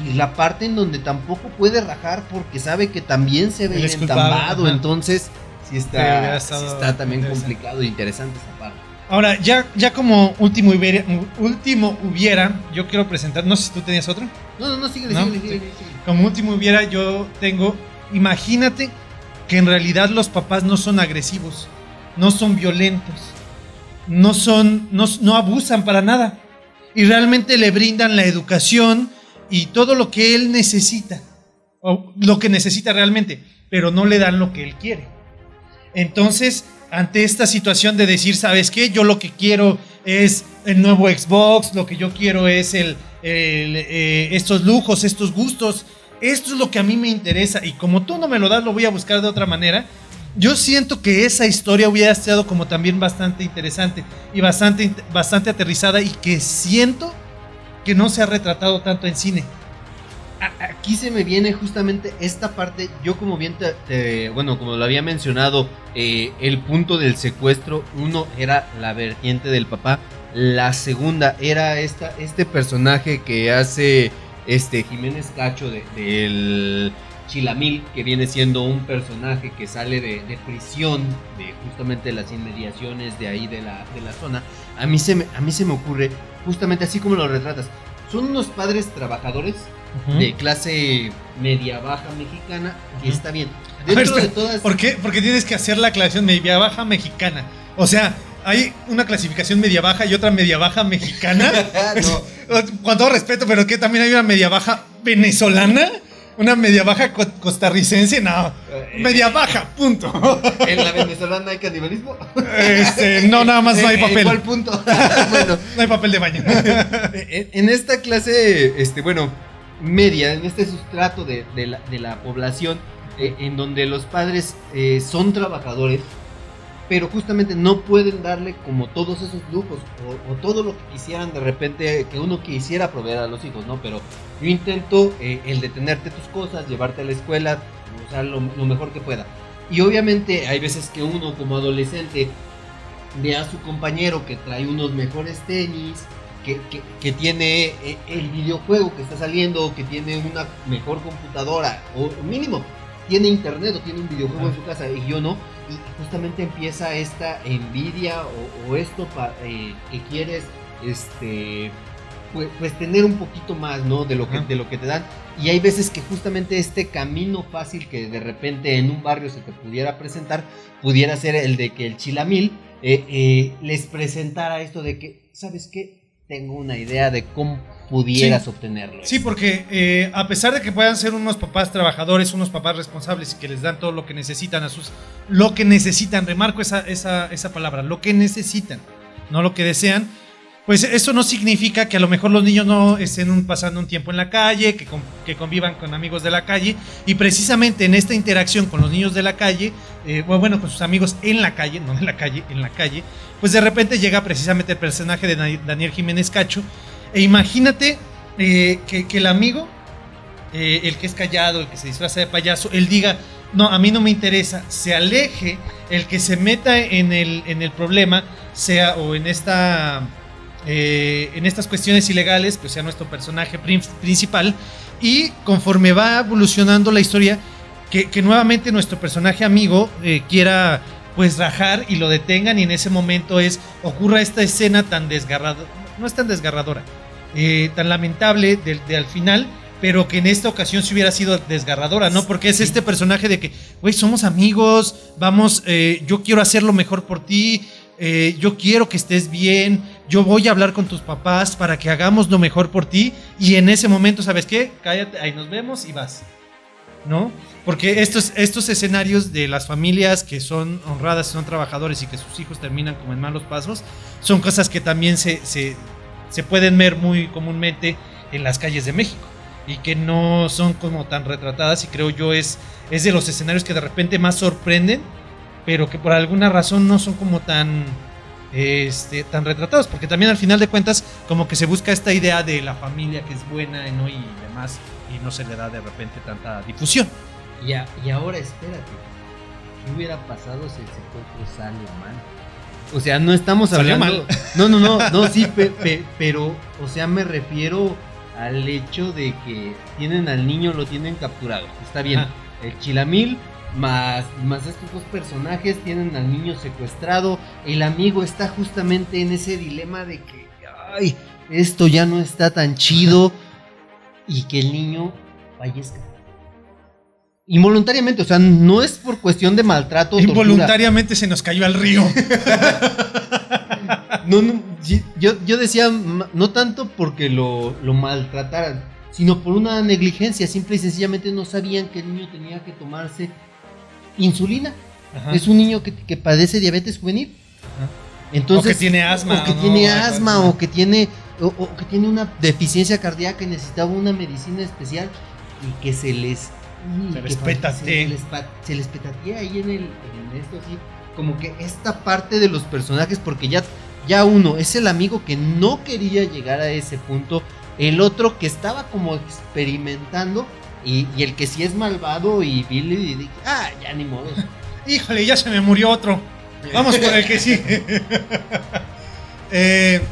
Y, y la parte en donde tampoco puede rajar porque sabe que también se ve entambado. ajá. Entonces, sí está, sí estado está también complicado e interesante esa parte. Ahora, ya, ya como último hubiera, último hubiera, yo quiero presentar, no sé si tú tenías otro. No, no, no, síguele, ¿No? síguele, síguele, síguele. Como último hubiera, yo tengo, imagínate que en realidad los papás no son agresivos, no son violentos, no son, no, no abusan para nada. Y realmente le brindan la educación y todo lo que él necesita, o lo que necesita realmente, pero no le dan lo que él quiere. Entonces, ante esta situación de decir, ¿sabes qué? Yo lo que quiero es el nuevo Xbox, lo que yo quiero es el, eh, estos lujos, estos gustos. Esto es lo que a mí me interesa y como tú no me lo das, lo voy a buscar de otra manera. Yo siento que esa historia hubiera estado como también bastante interesante y bastante, bastante aterrizada y que siento que no se ha retratado tanto en cine. Aquí se me viene justamente esta parte, yo como bien te, te- bueno, como lo había mencionado, eh, el punto del secuestro, uno era la vertiente del papá, la segunda era esta, este personaje que hace este Jiménez Cacho de- del Chilamil, que viene siendo un personaje que sale de, de prisión, de justamente las inmediaciones de ahí de la, de la zona, a mí, se me, a mí se me ocurre justamente así como lo retratas. Son unos padres trabajadores de clase media baja mexicana y está bien. Ver, Dentro de todas ¿Por qué? Porque tienes que hacer la aclaración media baja mexicana. O sea, hay una clasificación media baja y otra media baja mexicana. No. Con todo respeto, pero que también hay una media baja venezolana, una media baja co- costarricense, no. Eh, Media baja, punto. en la venezolana hay canibalismo. Este, no, nada más no hay ¿En- en papel. cuál punto? bueno, No hay papel de baño. en, en esta clase, este, bueno, media, en este sustrato de, de la, de la población, eh, en donde los padres eh, son trabajadores, pero justamente no pueden darle como todos esos lujos o, o todo lo que quisieran de repente que uno quisiera proveer a los hijos, ¿no? Pero yo intento eh, el detenerte tus cosas, llevarte a la escuela, o sea, lo, lo mejor que pueda. Y obviamente hay veces que uno como adolescente ve a su compañero que trae unos mejores tenis, que, que- que tiene eh, el videojuego que está saliendo, o que tiene una mejor computadora, o mínimo, tiene internet o tiene un videojuego en su casa y yo no. Y justamente empieza esta envidia o, o esto pa- eh, que quieres este pues, pues tener un poquito más no de lo que de lo que te dan. Y hay veces que justamente este camino fácil que de repente en un barrio se te pudiera presentar pudiera ser el de que el chilamil eh, eh, les presentara esto de que sabes qué tengo una idea de cómo pudieras Sí. obtenerlo Sí, porque eh, a pesar de que puedan ser unos papás trabajadores, unos papás responsables y que les dan todo lo que necesitan a sus... Lo que necesitan, remarco esa, esa, esa palabra, lo que necesitan, no lo que desean, pues eso no significa que a lo mejor los niños no estén pasando un tiempo en la calle, que, con- que convivan con amigos de la calle, y precisamente en esta interacción con los niños de la calle, eh, bueno, con sus amigos en la calle, no en la calle, en la calle, pues de repente llega precisamente el personaje de Daniel Jiménez Cacho, e imagínate eh, que, el amigo, eh, el que es callado, el que se disfraza de payaso, él diga, no, a mí no me interesa, se aleje, el que se meta en el, en el problema, sea o en esta... eh, en estas cuestiones ilegales, pues sea nuestro personaje prin- principal. Y conforme va evolucionando la historia, que, nuevamente nuestro personaje amigo quiera pues rajar y lo detengan y en ese momento es ocurra esta escena tan desgarradora, no es tan desgarradora, eh, tan lamentable de, de al final, pero que en esta ocasión sí hubiera sido desgarradora, ¿no? Porque es este personaje de que, güey, somos amigos, vamos, eh, yo quiero hacer lo mejor por ti, eh, yo quiero que estés bien, yo voy a hablar con tus papás para que hagamos lo mejor por ti y en ese momento, ¿sabes qué? Cállate, ahí nos vemos y vas. ¿No? Porque estos, estos escenarios de las familias que son honradas, son trabajadores y que sus hijos terminan como en malos pasos, son cosas que también se, se, se pueden ver muy comúnmente en las calles de México y que no son como tan retratadas y creo yo es, es de los escenarios que de repente más sorprenden, pero que por alguna razón no son como tan, este, tan retratados, porque también al final de cuentas como que se busca esta idea de la familia que es buena ¿no? y demás y no se le da de repente tanta difusión. Y, a- y ahora espérate. ¿Qué hubiera pasado si el secuestro sale mal? O sea, no estamos hablando. No, no, no, no, sí, pe- pe- pero, o sea, me refiero al hecho de que tienen al niño, lo tienen capturado. Está bien. Ajá. El chilamil, más, más estos dos personajes, tienen al niño secuestrado. El amigo está justamente en ese dilema de que, ay, esto ya no está tan chido. y que el niño fallezca. Involuntariamente, o sea, no es por cuestión de maltrato. o tortura. Involuntariamente se nos cayó al río. No, no, yo, yo decía, no tanto porque lo, lo maltrataran, sino por una negligencia. Simple y sencillamente no sabían que el niño tenía que tomarse insulina. Ajá. Es un niño que, que padece diabetes juvenil. Ajá. Entonces, o que tiene asma. o que ¿no? tiene asma, o que tiene, o, o que tiene una deficiencia cardíaca y necesitaba una medicina especial y que se les. Y Se les. Se les, pa- se les petatea ahí en, el, en esto, así. Como que esta parte de los personajes, porque ya, ya uno es el amigo que no quería llegar a ese punto, el otro que estaba como experimentando. Y, y el que sí es malvado y Billy y dije, ah, ya ni modo. Híjole, ya se me murió otro. Vamos con el que sí. Eh,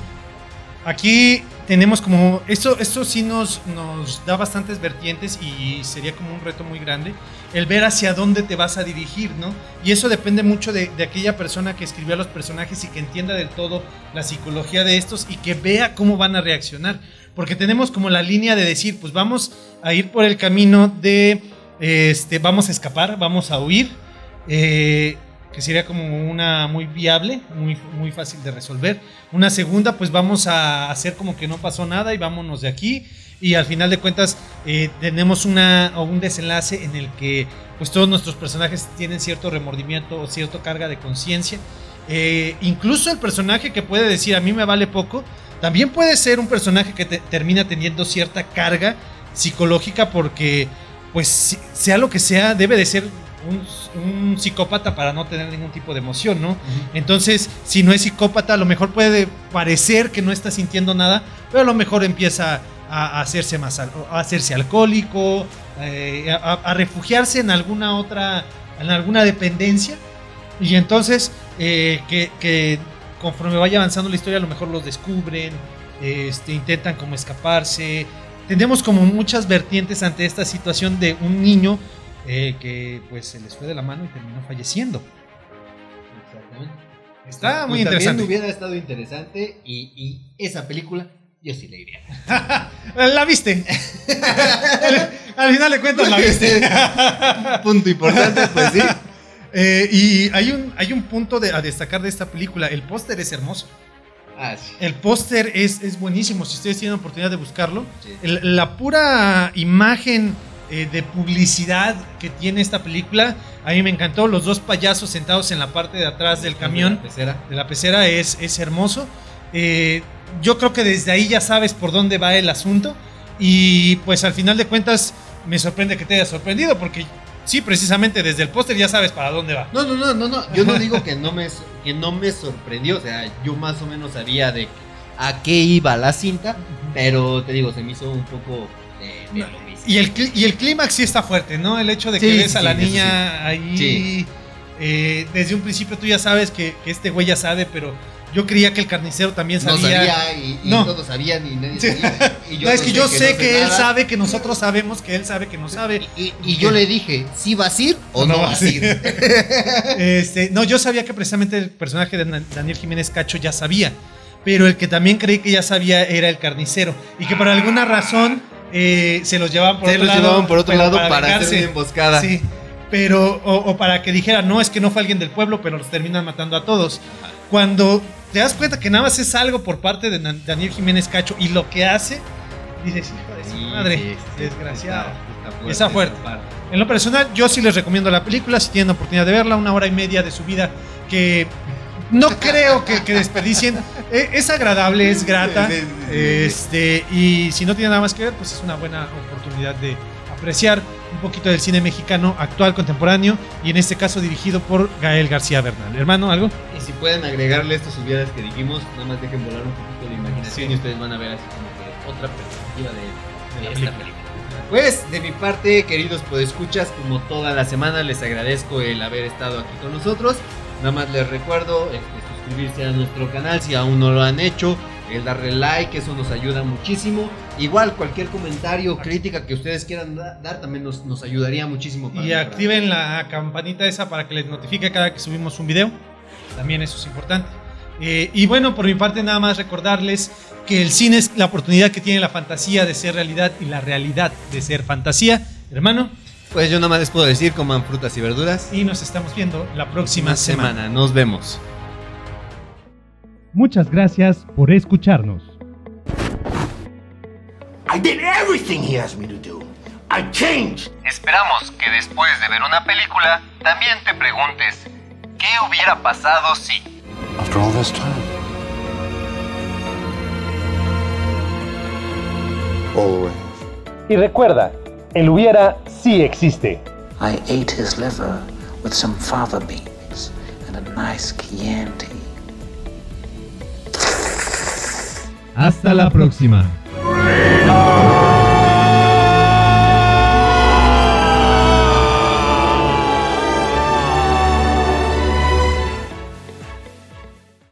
aquí tenemos como. Esto, esto sí nos, nos da bastantes vertientes y sería como un reto muy grande. El ver hacia dónde te vas a dirigir, ¿no? Y eso depende mucho de, de aquella persona que escribió a los personajes y que entienda del todo la psicología de estos y que vea cómo van a reaccionar. Porque tenemos como la línea de decir, pues vamos a ir por el camino de. Este, vamos a escapar, vamos a huir. eh, que sería como una muy viable, muy, muy fácil de resolver. Una segunda, pues vamos a hacer como que no pasó nada y vámonos de aquí. Y al final de cuentas eh, tenemos una, un desenlace en el que pues todos nuestros personajes tienen cierto remordimiento o cierta carga de conciencia. Eh, incluso el personaje que puede decir a mí me vale poco, también puede ser un personaje que te- termina teniendo cierta carga psicológica porque pues sea lo que sea, debe de ser un, un psicópata para no tener ningún tipo de emoción, ¿no? Entonces, si no es psicópata, a lo mejor puede parecer que no está sintiendo nada, pero a lo mejor empieza a, hacerse más a hacerse alcohólico, eh, a, a refugiarse en alguna otra, en alguna dependencia. Y entonces, eh, que, que conforme vaya avanzando la historia, a lo mejor los descubren, este, intentan como escaparse. Tenemos como muchas vertientes ante esta situación de un niño eh, que pues se les fue de la mano y terminó falleciendo. Exactamente. Está muy también interesante. hubiera estado interesante y, y esa película yo sí le iría. La viste. Al final de cuentas la viste. Punto importante, pues sí. Eh, y hay un, hay un punto de, a destacar de esta película. El póster es hermoso. Ah, sí. El póster es, es buenísimo. Si ustedes tienen oportunidad de buscarlo. Sí. El- la pura imagen eh, de publicidad que tiene esta película, a mí me encantó. Los dos payasos sentados en la parte de atrás del camión. De la pecera. de la pecera es, es hermoso. Eh, yo creo que desde ahí ya sabes por dónde va el asunto. Y pues al final de cuentas me sorprende que te haya sorprendido porque sí, precisamente desde el póster ya sabes para dónde va. No, no, no, no, no. Yo no digo que no me, que no me sorprendió. O sea, yo más o menos sabía de a qué iba la cinta. Pero te digo, se me hizo un poco de, de lo mismo. Y el, y el clímax sí está fuerte, ¿no? El hecho de que Sí, ves a la sí, niña ahí. Sí. eh, desde un principio tú ya sabes que, que este güey ya sabe, pero yo creía que el carnicero también no sabía. sabía y, y No. todos sabían y nadie sabía. Y No, es no que yo sé que, él sabe, que nosotros sabemos que él sabe que no sabe. Y, y yo le dije, ¿sí vas a ir o no, vas a ir? Este, no, yo sabía que precisamente el personaje de Daniel Jiménez Cacho ya sabía, pero el que también creí que ya sabía era el carnicero y que por alguna razón eh, se los llevaban por Se otro los lado. llevaban por otro lado para, hacer vengarse. una emboscada. Sí, pero o, o para que dijera no es que no fue alguien del pueblo, pero los terminan matando a todos. Cuando te das cuenta que nada más es algo por parte de Daniel Jiménez Cacho y lo que hace, dices hijo de su madre, sí, desgraciado. está- está Está fuerte. En lo personal, yo sí les recomiendo la película, si tienen oportunidad de verla, una hora y media de su vida que no creo que, que desperdicien. Eh, Es agradable, es grata. Este, y si no tiene nada más que ver, pues es una buena oportunidad de apreciar un poquito del cine mexicano actual, contemporáneo, y en este caso dirigido por Gael García Bernal. Hermano, ¿algo? Y si pueden agregarle estos hubieras que dijimos, nada más dejen volar un poquito de imaginación Sí. y ustedes van a ver así como que otra perspectiva de, de la esta película. película. Pues de mi parte, queridos podescuchas, como toda la semana les agradezco el haber estado aquí con nosotros. Nada más les recuerdo este, suscribirse a nuestro canal si aún no lo han hecho, el darle like, eso nos ayuda muchísimo. Igual cualquier comentario, crítica que ustedes quieran da- dar también nos, nos ayudaría muchísimo. para Y mejorar. activen la campanita esa para que les notifique cada que subimos un video. También eso es importante. Eh, y bueno, por mi parte nada más recordarles que el cine es la oportunidad que tiene la fantasía de ser realidad y la realidad de ser fantasía. Hermano, Pues yo nada más les puedo decir, coman frutas y verduras. y nos estamos viendo la próxima semana. Nos vemos. Muchas gracias por escucharnos. I did everything he asked me to do. I changed. Esperamos que después de ver una película también te preguntes, ¿qué hubiera pasado si? After all this time. Always. Y recuerda, el hubiera sí existe. I ate his liver with some fava beans and a nice Chianti. Hasta la próxima.